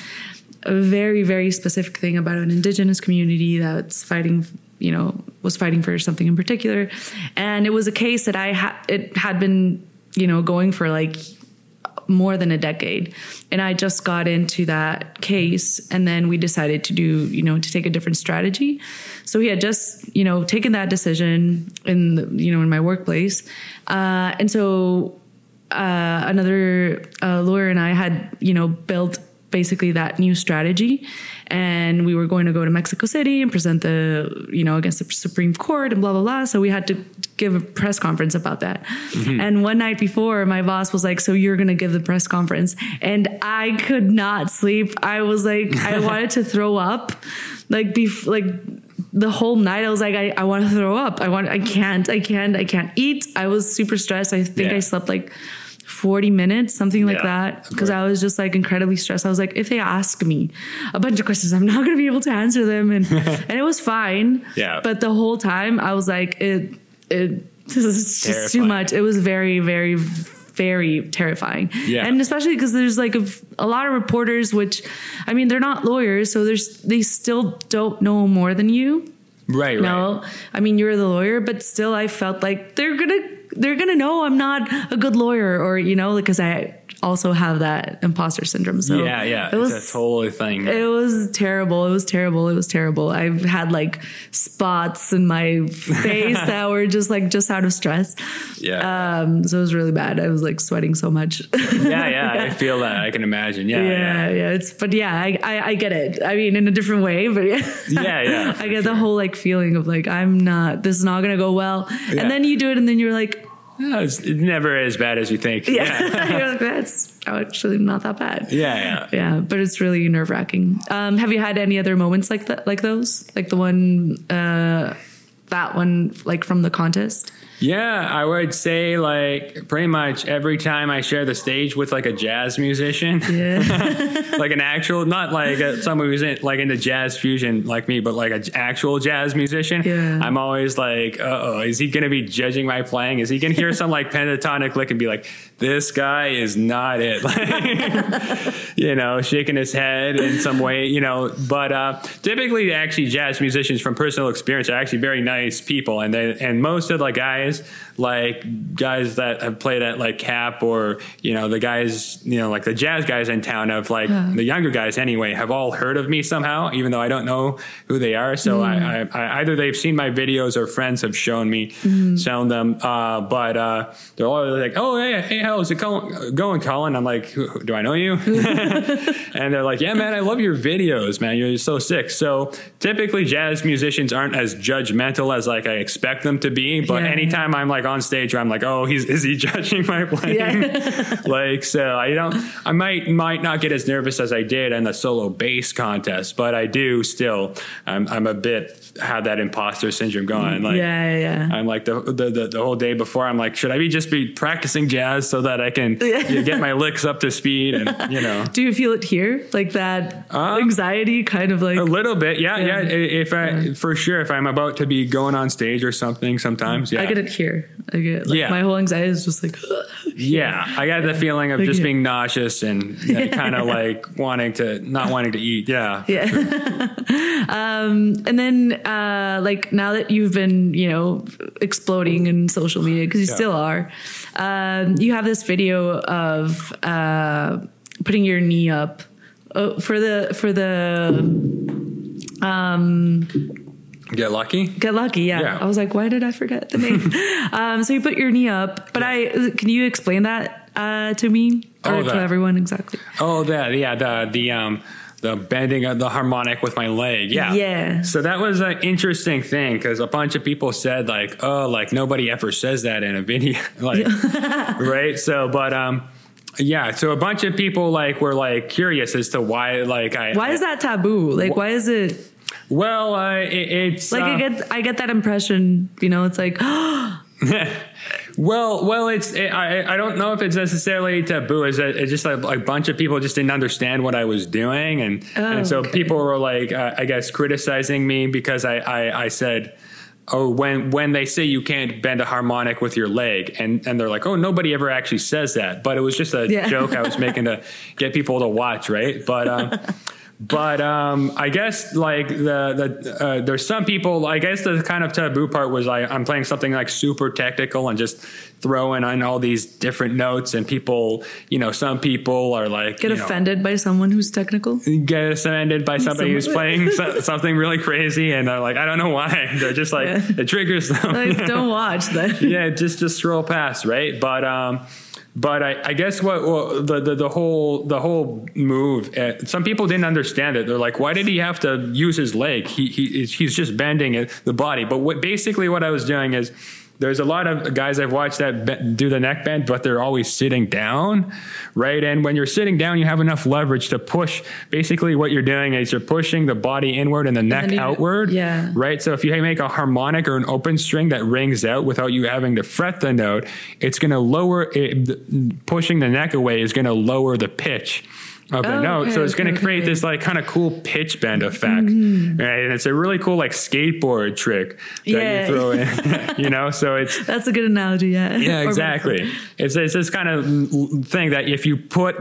a very, very specific thing about an indigenous community that's fighting. You know, was fighting for something in particular, and it was a case that I had. It had been, you know, going for like more than a decade and i just got into that case and then we decided to do you know to take a different strategy so we had just you know taken that decision in the, you know in my workplace uh, and so uh, another uh, lawyer and I had, you know, built basically that new strategy and we were going to go to Mexico City and present the you know against the Supreme Court and blah blah blah so we had to give a press conference about that mm-hmm. and one night before my boss was like so you're going to give the press conference and I could not sleep I was like I wanted to throw up like bef- like the whole night I was like, I, I want to throw up. I want, I can't, I can't, I can't eat. I was super stressed. I think yeah. I slept like 40 minutes, something like yeah, that. Because I was just like incredibly stressed. I was like, if they ask me a bunch of questions, I'm not going to be able to answer them. And, and it was fine. Yeah. But the whole time I was like, it, it, this is just terrifying. too much. It was very, very, very terrifying. Yeah. And especially because there's like a, a, lot of reporters, which, I mean, they're not lawyers, so there's they still don't know more than you. Right. Right. No, right. I mean you're the lawyer, but still, I felt like they're gonna they're gonna know I'm not a good lawyer, or you know, because I also have that imposter syndrome. So yeah, yeah, it was a totally thing. It was terrible. It was terrible. It was terrible. I've had like spots in my face that were just like just out of stress. Yeah. Um. So it was really bad. I was like sweating so much. yeah, yeah. I feel that. I can imagine. Yeah, yeah, yeah. yeah. It's but yeah, I, I, I get it. I mean, in a different way, but yeah. yeah, yeah. I get sure. the whole like feeling of like I'm not. This is not gonna go well. Yeah. And then you do it, and then you're like no, it's never as bad as you think. Yeah, yeah. like, that's actually not that bad. Yeah, yeah, yeah. But it's really nerve wracking. Um, have you had any other moments like that, like those, like the one, uh, that one, like from the contest? Yeah, I would say like pretty much every time I share the stage with like a jazz musician, yeah. like an actual, not like a, someone who's in, like into jazz fusion like me, but like an actual jazz musician. Yeah. I'm always like, uh oh, is he going to be judging my playing? Is he going to hear some like pentatonic lick and be like, this guy is not it? Like, you know, shaking his head in some way, you know. But uh, typically, actually, jazz musicians from personal experience are actually very nice people, and they and most of the guys guys, like guys that have played at like Cap or you know the guys, you know like the jazz guys in town of like yeah. the younger guys anyway have all heard of me somehow, even though I don't know who they are. So mm. I, I, I, either they've seen my videos or friends have shown me, mm. shown them. Uh, but uh, they're always like, "Oh hey, hey, how's it going, Colin?" I'm like, "Do I know you?" and they're like, "Yeah, man, I love your videos, man. You're so sick." So typically, jazz musicians aren't as judgmental as like I expect them to be, but yeah. anytime I'm like on stage where I'm like, oh, he's is he judging my playing? Yeah. like so I don't I might might not get as nervous as I did in the solo bass contest, but I do still I'm I'm a bit have that imposter syndrome going. Like yeah, yeah. I'm like the, the the, the whole day before I'm like, should I be just be practicing jazz so that I can you know, get my licks up to speed and you know. Do you feel it here? Like that um, anxiety kind of like a little bit. Yeah, yeah. yeah. If I yeah. for sure if I'm about to be going on stage or something sometimes, yeah. I get it here. I get like, yeah. my whole anxiety is just like Yeah. I got the feeling of just being nauseous and kind of like wanting to not wanting to eat. Yeah. Yeah. Sure. um and then uh, like now that you've been, you know, exploding in social media because you yeah. still are, um, you have this video of uh, putting your knee up uh, for the for the um Get lucky. Get lucky. Yeah. yeah. I was like, why did I forget the name? um, so you put your knee up, but yeah. I can you explain that uh, to me or oh, to everyone exactly? Oh, that yeah the the um the bending of the harmonic with my leg. Yeah. Yeah. So that was an interesting thing because a bunch of people said like, oh, like nobody ever says that in a video. like, right. So, but, um, yeah, so a bunch of people like were like curious as to why like I why is that taboo? Like, wh- why is it? Well, uh, it, it's like uh, I get I get that impression. You know, it's like. Well, well, it's it, I I don't know if it's necessarily taboo. Is it, it's just a, a, bunch of people just didn't understand what I was doing, and oh, and so okay. people were like, uh, I guess, criticizing me because I I, I said. Oh, when when they say you can't bend a harmonic with your leg, and and they're like, oh, nobody ever actually says that, but it was just a yeah. joke I was making to get people to watch, right? But um, but um, I guess like the the uh, there's some people. I guess the kind of taboo part was I, I'm playing something like super technical and just throwing on all these different notes, and people, you know, some people are like get offended know, by someone who's technical. Get offended by somebody who's playing so, something really crazy, and they're like, I don't know why. They're just like yeah. it triggers them. Like, don't watch that. yeah, just just scroll past, right? But um but I, I guess what well, the, the the whole the whole move. Uh, some people didn't understand it. They're like, why did he have to use his leg? He, he he's just bending the body. But what basically what I was doing is there's a lot of guys I've watched that do the neck bend, but they're always sitting down, right? And when you're sitting down, you have enough leverage to push. Basically, what you're doing is you're pushing the body inward and the neck you- outward, yeah. right? So if you make a harmonic or an open string that rings out without you having to fret the note, it's going to lower it. Pushing the neck away is going to lower the pitch of the Oh, note. okay, so it's going to create okay. this like kind of cool pitch bend effect, Mm-hmm. right? And it's a really cool like skateboard trick that Yeah. you throw in, you know. So it's That's a good analogy. Yeah. yeah, exactly. It's, it's this kind of thing that if you put,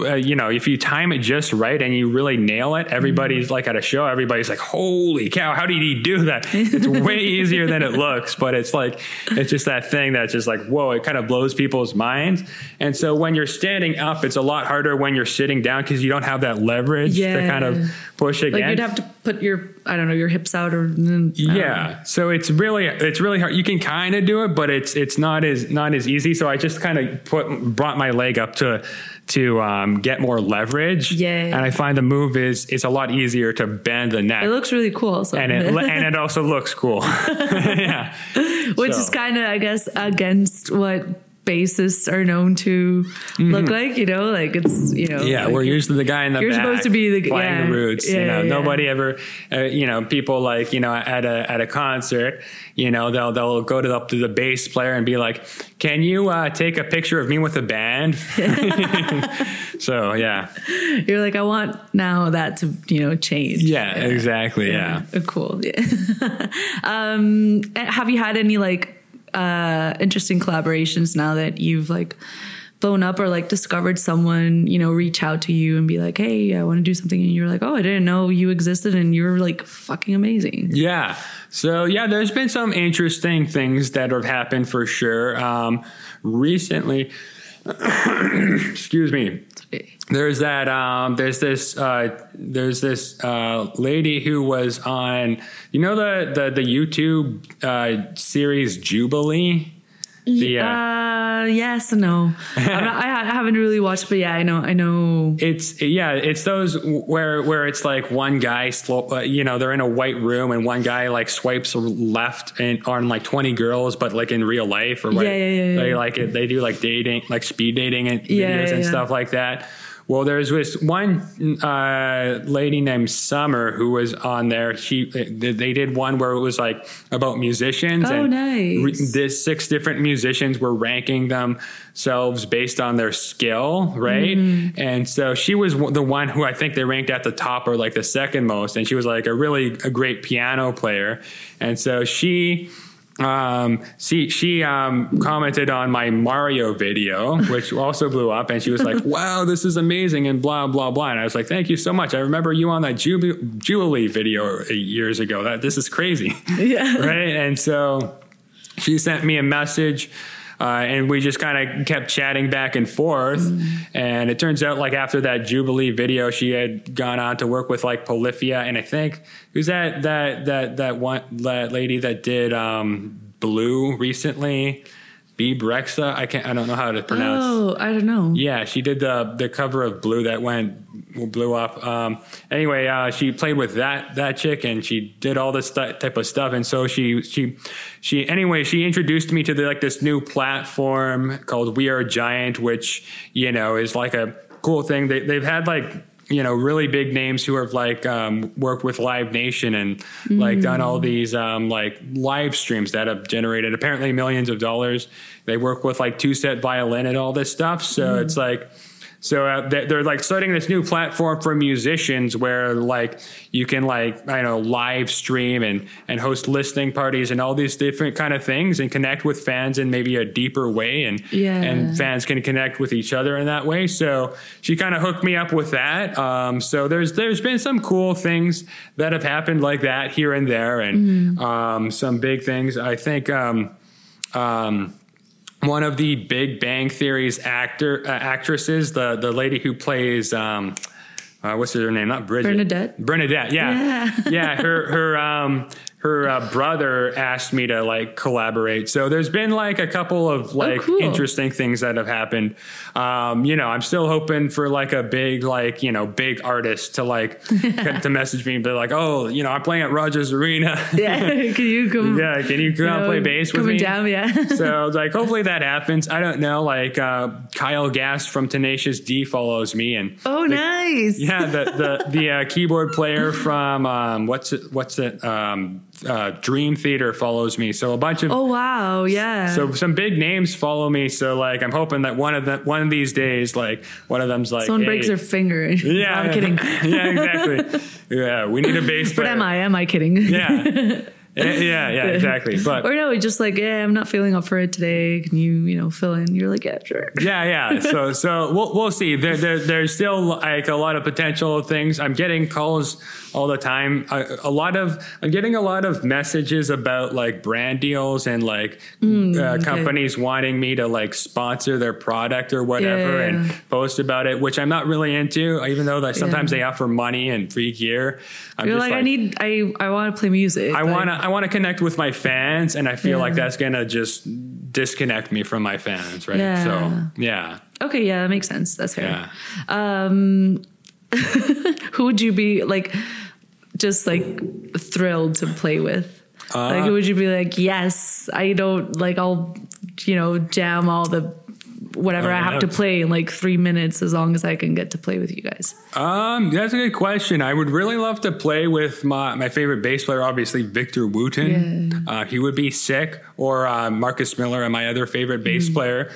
uh, you know, if you time it just right and you really nail it, everybody's Mm-hmm. like at a show, everybody's like, holy cow, how did he do that? It's way easier than it looks, but it's like, it's just that thing that's just like, whoa, it kind of blows people's minds. And so when you're standing up, it's a lot harder when you're sitting down because you don't have that leverage to kind of push against. Like you'd have to put your, I don't know, your hips out or. I don't know. Yeah, so it's really it's really hard. You can kind of do it, but it's it's not as not as easy. So I just kind of put brought my leg up to to um, get more leverage. Yeah. and I find the move is it's a lot easier to bend the neck, It looks really cool. So. and it and it also looks cool. yeah, Which so- is kind of, I guess, against what bassists are known to look like. You know, like it's you know. Mm-hmm. Yeah, like we're usually the guy in the You're supposed to be the- playing yeah, the roots. you know, yeah. nobody ever, uh, you know, people like you know at a at a concert, you know, they'll they'll go to the, up to the bass player and be like, "Can you uh, take a picture of me with a band?" so yeah, You're like, I want now that to you know change. yeah, exactly, yeah. Cool. Yeah. um, have you had any like uh, interesting collaborations now that you've like blown up or like discovered someone you know reach out to you and be like, hey, I want to do something, and you're like, oh, I didn't know you existed, and you're like fucking amazing. Yeah. So yeah, there's been some interesting things that have happened for sure. Um, recently, excuse me. There's that. Um, there's this. Uh, there's this uh, lady who was on. You know the the the YouTube uh, series Jubilee. The, uh, yes, and no. I'm not, I ha- haven't really watched, but yeah, I know, I know. It's yeah, it's those where where it's like one guy slow, uh, you know, they're in a white room and one guy like swipes left and on like twenty girls, but like in real life or what? Yeah, yeah, yeah, They like it. They do like dating, like speed dating and Yeah, videos yeah, and yeah. stuff like that. Well, there's this one uh, lady named Summer who was on there. She they did one where it was like about musicians. Oh, and nice. this six different musicians were ranking themselves based on their skill, right? Mm-hmm. And so she was the one who I think they ranked at the top or like the second most, and she was like a really a great piano player. And so she um she she um commented on my mario video which also blew up and she was like wow this is amazing and blah blah blah and i was like thank you so much i remember you on that Jubi- jubilee video years ago that this is crazy Yeah. right? And so she sent me a message. Uh, and we just kind of kept chatting back and forth. And it turns out, like after that Jubilee video, she had gone on to work with like Polyphia, and I think who's that that that that one that lady that did um, Blue recently, Brexa. I can't. I don't know how to pronounce. Oh, I don't know. Yeah, she did the the cover of Blue that went blew up. Um, anyway, uh, she played with that that chick and she did all this stu- type of stuff. And so she she she anyway she introduced me to the, like this new platform called We Are Giant, which you know is like a cool thing. They they've had like you know really big names who have like um, worked with Live Nation and like done all these um, like live streams that have generated apparently millions of dollars. They work with like TwoSetViolin and all this stuff. So it's like. So uh, they're, like starting this new platform for musicians where like you can like I know live stream and and host listening parties and all these different kind of things and connect with fans in maybe a deeper way and Yeah. and fans can connect with each other in that way. So she kind of hooked me up with that. Um, so there's there's been some cool things that have happened like that here and there and um, some big things. I think. Um, um, one of the Big Bang Theory's actor uh, actresses, the the lady who plays um, uh, what's her name? Not Bridget. Bernadette? Bernadette. Yeah. Yeah. yeah. Her her um her uh, brother asked me to like collaborate. So there's been like a couple of like cool. interesting things that have happened. Um, you know, I'm still hoping for like a big like you know big artist to like to message me and be like, oh, you know, I'm playing at Rogers Arena. Yeah, can you come? yeah, can you come you out know, play bass with me? down, yeah. so like hopefully that happens. I don't know. Like uh, Kyle Gass from Tenacious D follows me and oh, the- nice. yeah, the the the uh, keyboard player from um, what's it? What's it? Um, uh, Dream Theater follows me. So a bunch of Oh wow, yeah. so some big names follow me. So like I'm hoping that one of them one of these days, like one of them's like someone hey, breaks their finger. Yeah, I'm kidding. yeah, exactly. Yeah, we need a bass But player. am I? Am I kidding? Yeah. yeah, yeah, exactly. But or no, just like, yeah, I'm not feeling up for it today. Can you, you know, fill in? You're like, yeah, sure. Yeah, yeah. So, so we'll we'll see. There, there, there's still like a lot of potential things. I'm getting calls all the time. A, a lot of I'm getting a lot of messages about like brand deals and like uh, companies wanting me to like sponsor their product or whatever Yeah. and post about it, which I'm not really into. Even though that sometimes Yeah. they offer money and free gear. I'm You're just like, I need, I, I want to play music. I Like, want to I want to connect with my fans, and I feel Yeah. like that's gonna just disconnect me from my fans, right? Yeah. So yeah, Okay, yeah, that makes sense. That's fair. yeah. Um, who would you be like, just like thrilled to play with? like, Uh, who would you be like, yes, I don't like, I'll, you know, jam all the whatever Oh, I have yeah. to play in like three minutes as long as I can get to play with you guys. Um, that's a good question. I would really love to play with my, my favorite bass player, obviously Victor Wooten. Uh, he would be sick, or uh, Marcus Miller, and my other favorite bass Mm. player.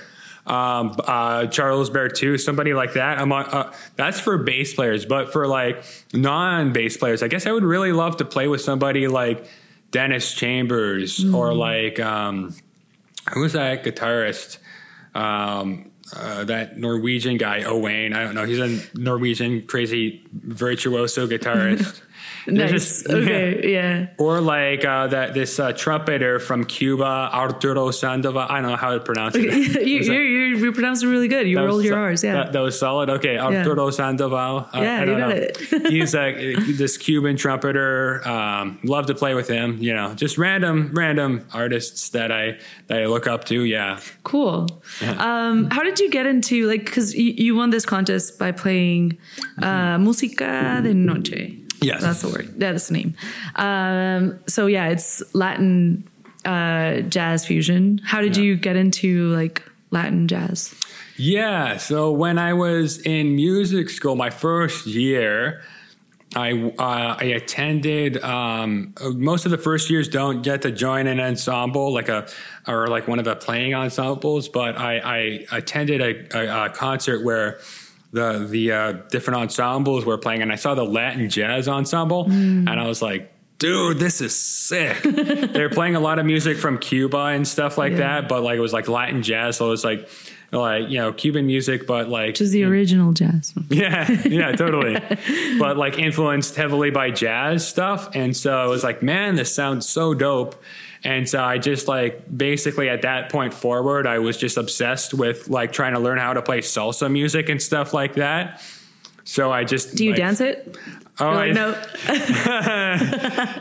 Um, uh, Charles Berthoud, somebody like that. I'm, uh, that's for bass players, but for like non bass players, I guess I would really love to play with somebody like Dennis Chambers Mm. or like um, who's that guitarist? Um, uh, that Norwegian guy, Owain. I don't know. He's a Norwegian crazy virtuoso guitarist. Nice. just- okay. Yeah. Or like uh, that this uh, trumpeter from Cuba, Arturo Sandoval. I don't know how to pronounce it. you, you, you, you pronounce it really good. You rolled your R's. Yeah. That, that was solid. Okay, Arturo Sandoval. Uh, Yeah, I don't you got know. it. He's a, this Cuban trumpeter. Um, love to play with him. You know, just random, random artists that I that I look up to. Yeah. Cool. Um, how did you get into like because you, you won this contest by playing uh, Música de Noche? Yes. that's the word. Yeah, that's the name. Um, so yeah, it's Latin uh, jazz fusion. How did Yeah. you get into like Latin jazz? Yeah. So when I was in music school, my first year, I uh, I attended. Um, most of the first years don't get to join an ensemble like a or like one of the playing ensembles, but I, I attended a, a, a concert where the the uh, different ensembles were playing, and I saw the Latin jazz ensemble, and I was like. Dude, this is sick. They're playing a lot of music from Cuba and stuff like Yeah. that, but like it was like Latin jazz, so it was like like you know Cuban music, but like Which is the original jazz. yeah, yeah, totally. but like influenced heavily by jazz stuff. And so I was like, man, this sounds so dope. And so I just like basically at that point forward, I was just obsessed with like trying to learn how to play salsa music and stuff like that. So I just Do you like- dance it? Oh, You're I, like, no.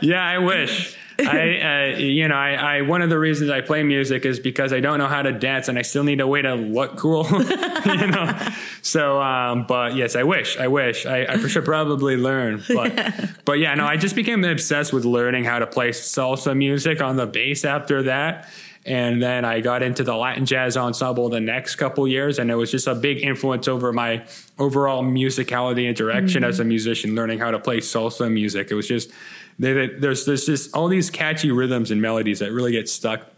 yeah, I wish. I, uh, you know, I, I, one of the reasons I play music is because I don't know how to dance and I still need a way to look cool, you know? So, um, but yes, I wish, I wish I, I should probably learn, but, but yeah, no, I just became obsessed with learning how to play salsa music on the bass after that. And then I got into the Latin jazz ensemble the next couple years, and it was just a big influence over my overall musicality and direction as a musician, learning how to play salsa music. It was just they, they- there's there's just all these catchy rhythms and melodies that really get stuck.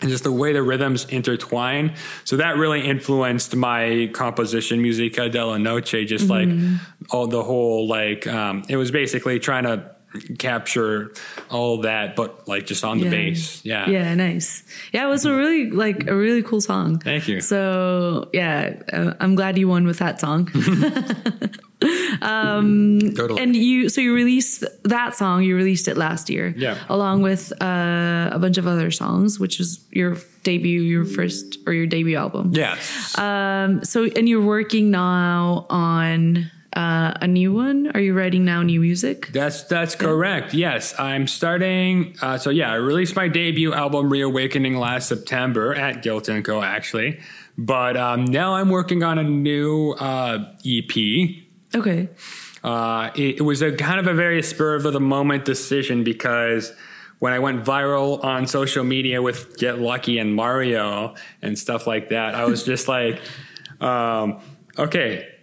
And just the way the rhythms intertwine. So that really influenced my composition, Música de Noche, just like all the whole, like, um, it was basically trying to capture all that, but like just on the Yeah. bass. Yeah. Yeah, nice. Yeah, it was a really like a really cool song. Thank you. So yeah, uh, I'm glad you won with that song. Totally. and you, so you released that song. You released it last year, Yeah. along with uh, a bunch of other songs, which was your debut, your first or your debut album. yes. Um, so and you're working now on uh, a new one. Are you writing now new music? That's that's correct. Yes, I'm starting. Uh, so yeah, I released my debut album "Reawakening" last September at Guilt and Co. Actually, but um, now I'm working on a new uh, EP. Okay. Uh, it, it was a kind of a very spur of the moment decision because when I went viral on social media with Get Lucky and Mario and stuff like that, I was just like, um, okay,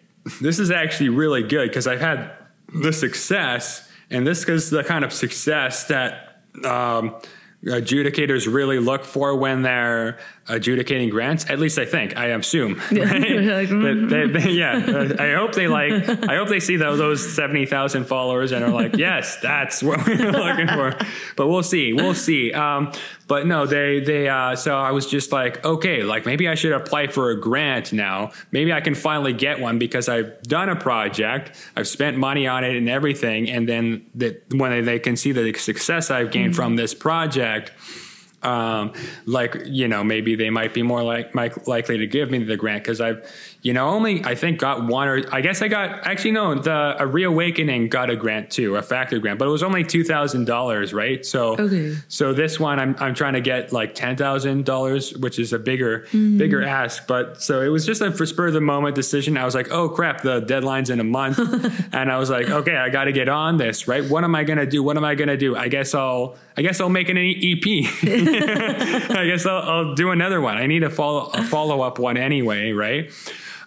this is actually really good because I've had the success, and this is the kind of success that um, adjudicators really look for when they're adjudicating grants. At least I think. I assume. Right? Like, mm. They- they- they- yeah. I hope they like. I hope they see those, those seventy thousand followers and are like, yes, that's what we're looking for. But we'll see. We'll see. Um, but no, they they. Uh, so I was just like, okay, like maybe I should apply for a grant now. Maybe I can finally get one because I've done a project. I've spent money on it and everything, and then that when they, they can see the success I've gained from this project um, like you know maybe they might be more like, like likely to give me the grant because I've you know only I think got one or I guess I got actually no the a reawakening got a grant too a FACTOR grant but it was only two thousand dollars right? So Okay. so this one I'm I'm trying to get like ten thousand dollars which is a bigger bigger ask but so it was just a for spur of the moment decision. I was like oh crap the deadline's in a month. And I was like okay I got to get on this right? What am I gonna do? What am I gonna do? I guess I'll I guess I'll make an EP I guess I'll, I'll do another one. I need a follow a follow up one anyway, right?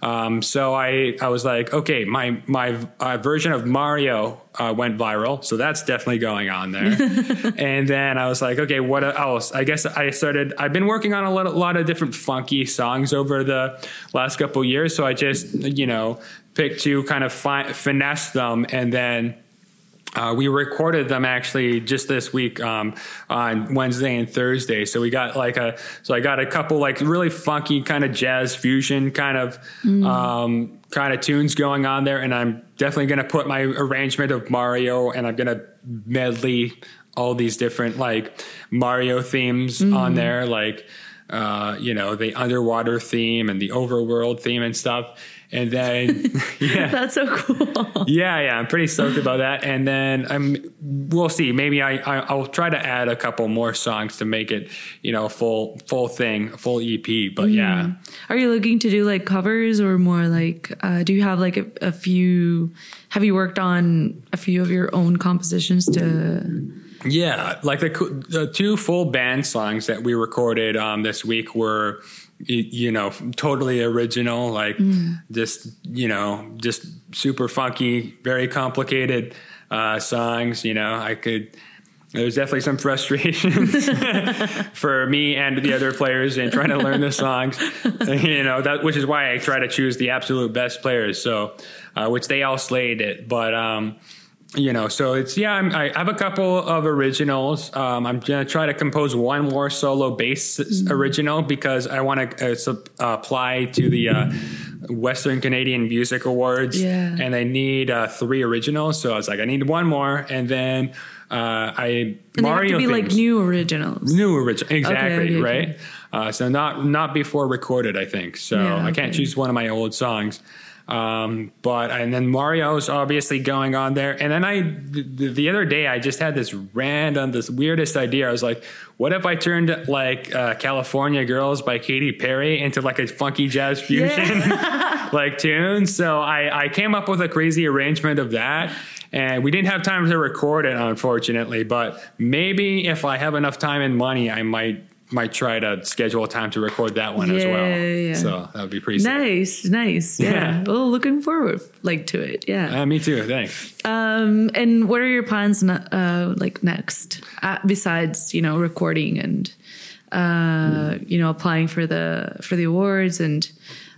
Um, so I I was like, okay, my my uh, version of Mario uh, went viral, so that's definitely going on there. and then I was like, okay, what else? I guess I started. I've been working on a lot, a lot of different funky songs over the last couple years, so I just you know picked to kind of fi- finesse them, and then. Uh, we recorded them actually just this week um, on Wednesday and Thursday. So we got like a so I got a couple like really funky kind of jazz fusion kind of um, kind of tunes going on there, and I'm definitely going to put my arrangement of Mario, and I'm going to medley all these different like Mario themes on there, like uh, you know the underwater theme and the overworld theme and stuff. And then, yeah, That's so cool. yeah, yeah, I'm pretty stoked about that. And then I'm, we'll see. Maybe I, I I'll try to add a couple more songs to make it, you know, full full thing, full EP. But yeah, Are you looking to do like covers or more like? Uh, do you have like a, a few? Have you worked on a few of your own compositions to? yeah, like the the two full band songs that we recorded um, this week were. You know, totally original, like just you know, just super funky, very complicated uh, songs. You know, I could. There was definitely some frustrations for me and the other players in trying to learn the songs. You know that, which is why I try to choose the absolute best players. So, uh, which they all slayed it, but um, you know, so it's yeah. I'm, I have a couple of originals. Um, I'm gonna try to compose one more solo bass original because I want to uh, sup- apply to the. Uh, Western Canadian Music Awards, Yeah. and they need uh, three originals. So I was like, I need one more, and then uh, I And Mario they have to be like new originals. New original, exactly, okay, right? okay. Uh, so not not before recorded, I think. So Yeah, I can't okay. choose one of my old songs. Um, but and then Mario's obviously going on there. And then I the, the other day I just had this random, this weirdest idea. I was like, what if I turned like uh, California Girls by Katy Perry into like a funky jazz fusion like tune? So I I came up with a crazy arrangement of that. And we didn't have time to record it, unfortunately. But maybe if I have enough time and money, I might might try to schedule a time to record that one as well. yeah. So that would be pretty sick. Nice, nice. Yeah. Yeah. Well, looking forward like to it. Yeah. Uh, me too. Thanks. Um, and what are your plans uh, like next uh, besides you know recording and uh, you know applying for the for the awards and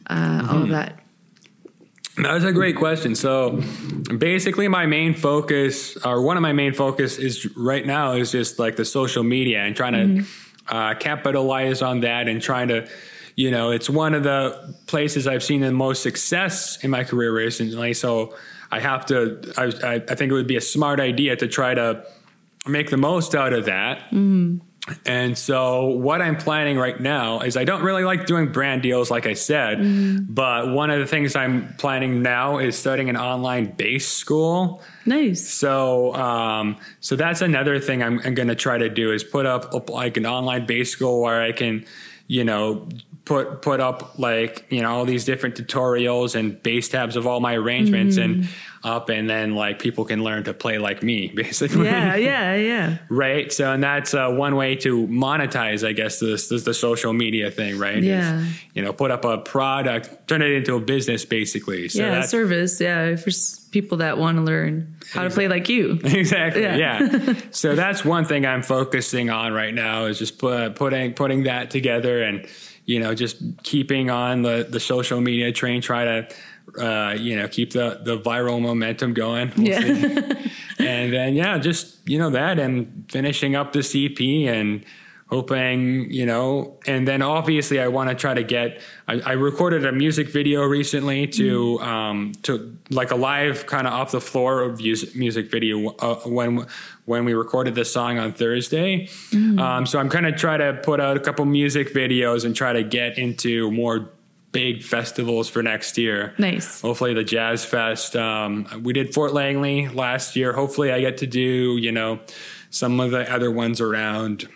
uh, all of that? That's a great question. So basically my main focus or one of my main focus is right now is just like the social media and trying to uh, capitalize on that and trying to you know it's one of the places I've seen the most success in my career recently. So I have to I, I, I think it would be a smart idea to try to make the most out of that. And so, what I'm planning right now is I don't really like doing brand deals, like I said, Mm-hmm. but one of the things I'm planning now is starting an online bass school. Nice. So, um, so that's another thing I'm, I'm going to try to do is put up, up like an online bass school where I can, you know, put put up like you know all these different tutorials and bass tabs of all my arrangements and Mm-hmm. Up, and then like people can learn to play like me, basically. Yeah, yeah, yeah. Right. So, and that's uh, one way to monetize, I guess, this, this the social media thing, right? Yeah. Is, you know, put up a product, turn it into a business, basically. So yeah, service. Yeah, for s- people that want to learn how to play like you. exactly Yeah. yeah, so that's one thing i'm focusing on right now is just put, putting putting that together and you know just keeping on the the social media train try to uh, you know keep the the viral momentum going. We'll Yeah. and then yeah just you know that and finishing up the EP and hoping you know and then obviously i want to try to get I, I recorded a music video recently to um to like a live kind of off the floor of music, music video uh, when when we recorded the song on thursday. Um so i'm kind of try to put out a couple music videos and try to get into more big festivals for next year Nice. hopefully the jazz fest um, we did fort langley last year hopefully i get to do you know some of the other ones around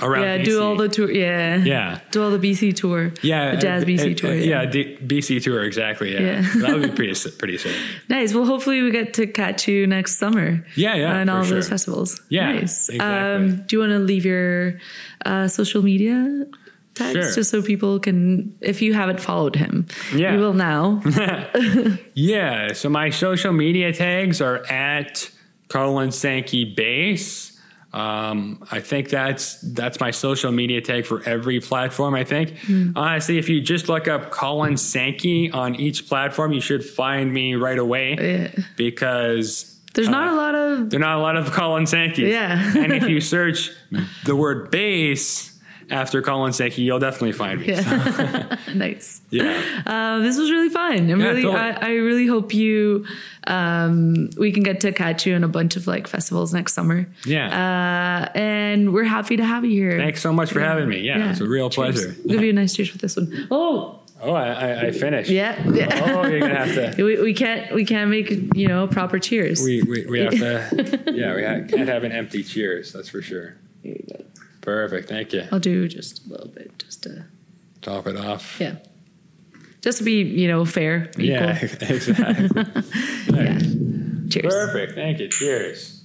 around Yeah, BC. do all the tour. Yeah. Yeah. Do all the BC tour. yeah The jazz BC uh, tour. Yeah. yeah, D- bc tour exactly yeah, Yeah. that would be pretty pretty sick Nice. Well, hopefully we get to catch you next summer. Yeah, yeah, And all sure. those festivals. Yeah, Nice. exactly. Um, do you want to leave your uh, social media tags Sure. just so people can, if you haven't followed him, Yeah. you will now. Yeah, so my social media tags are at Colin Sankey bass Um, I think that's that's my social media tag for every platform. I think honestly, if you just look up Colin Sankey on each platform, you should find me right away Yeah. because There's not a lot of. there's not a lot of Colin Sankey. Yeah. and if you search the word bass after Colin Sankey, you'll definitely find me. Yeah. nice. yeah. Uh, this was really fun. I'm Yeah, really, totally. I, I really hope you, um, we can get to catch you in a bunch of like festivals next summer. Yeah. Uh, and we're happy to have you here. Thanks so much for having me. Yeah, it's a real Cheers. pleasure. I'll give you a nice cheers with this one. Oh, Oh, I, I, I finished. yeah. yeah. Oh, you're gonna have to. We, we can't we can't make you know proper cheers. We, we, we have to. Yeah, we ha- can't have an empty cheers. That's for sure. Here you go. Perfect. Thank you. I'll do just a little bit, just to Top it off. yeah, just to be you know fair, equal. Yeah, exactly. Yeah. Cheers. Perfect. Thank you. Cheers.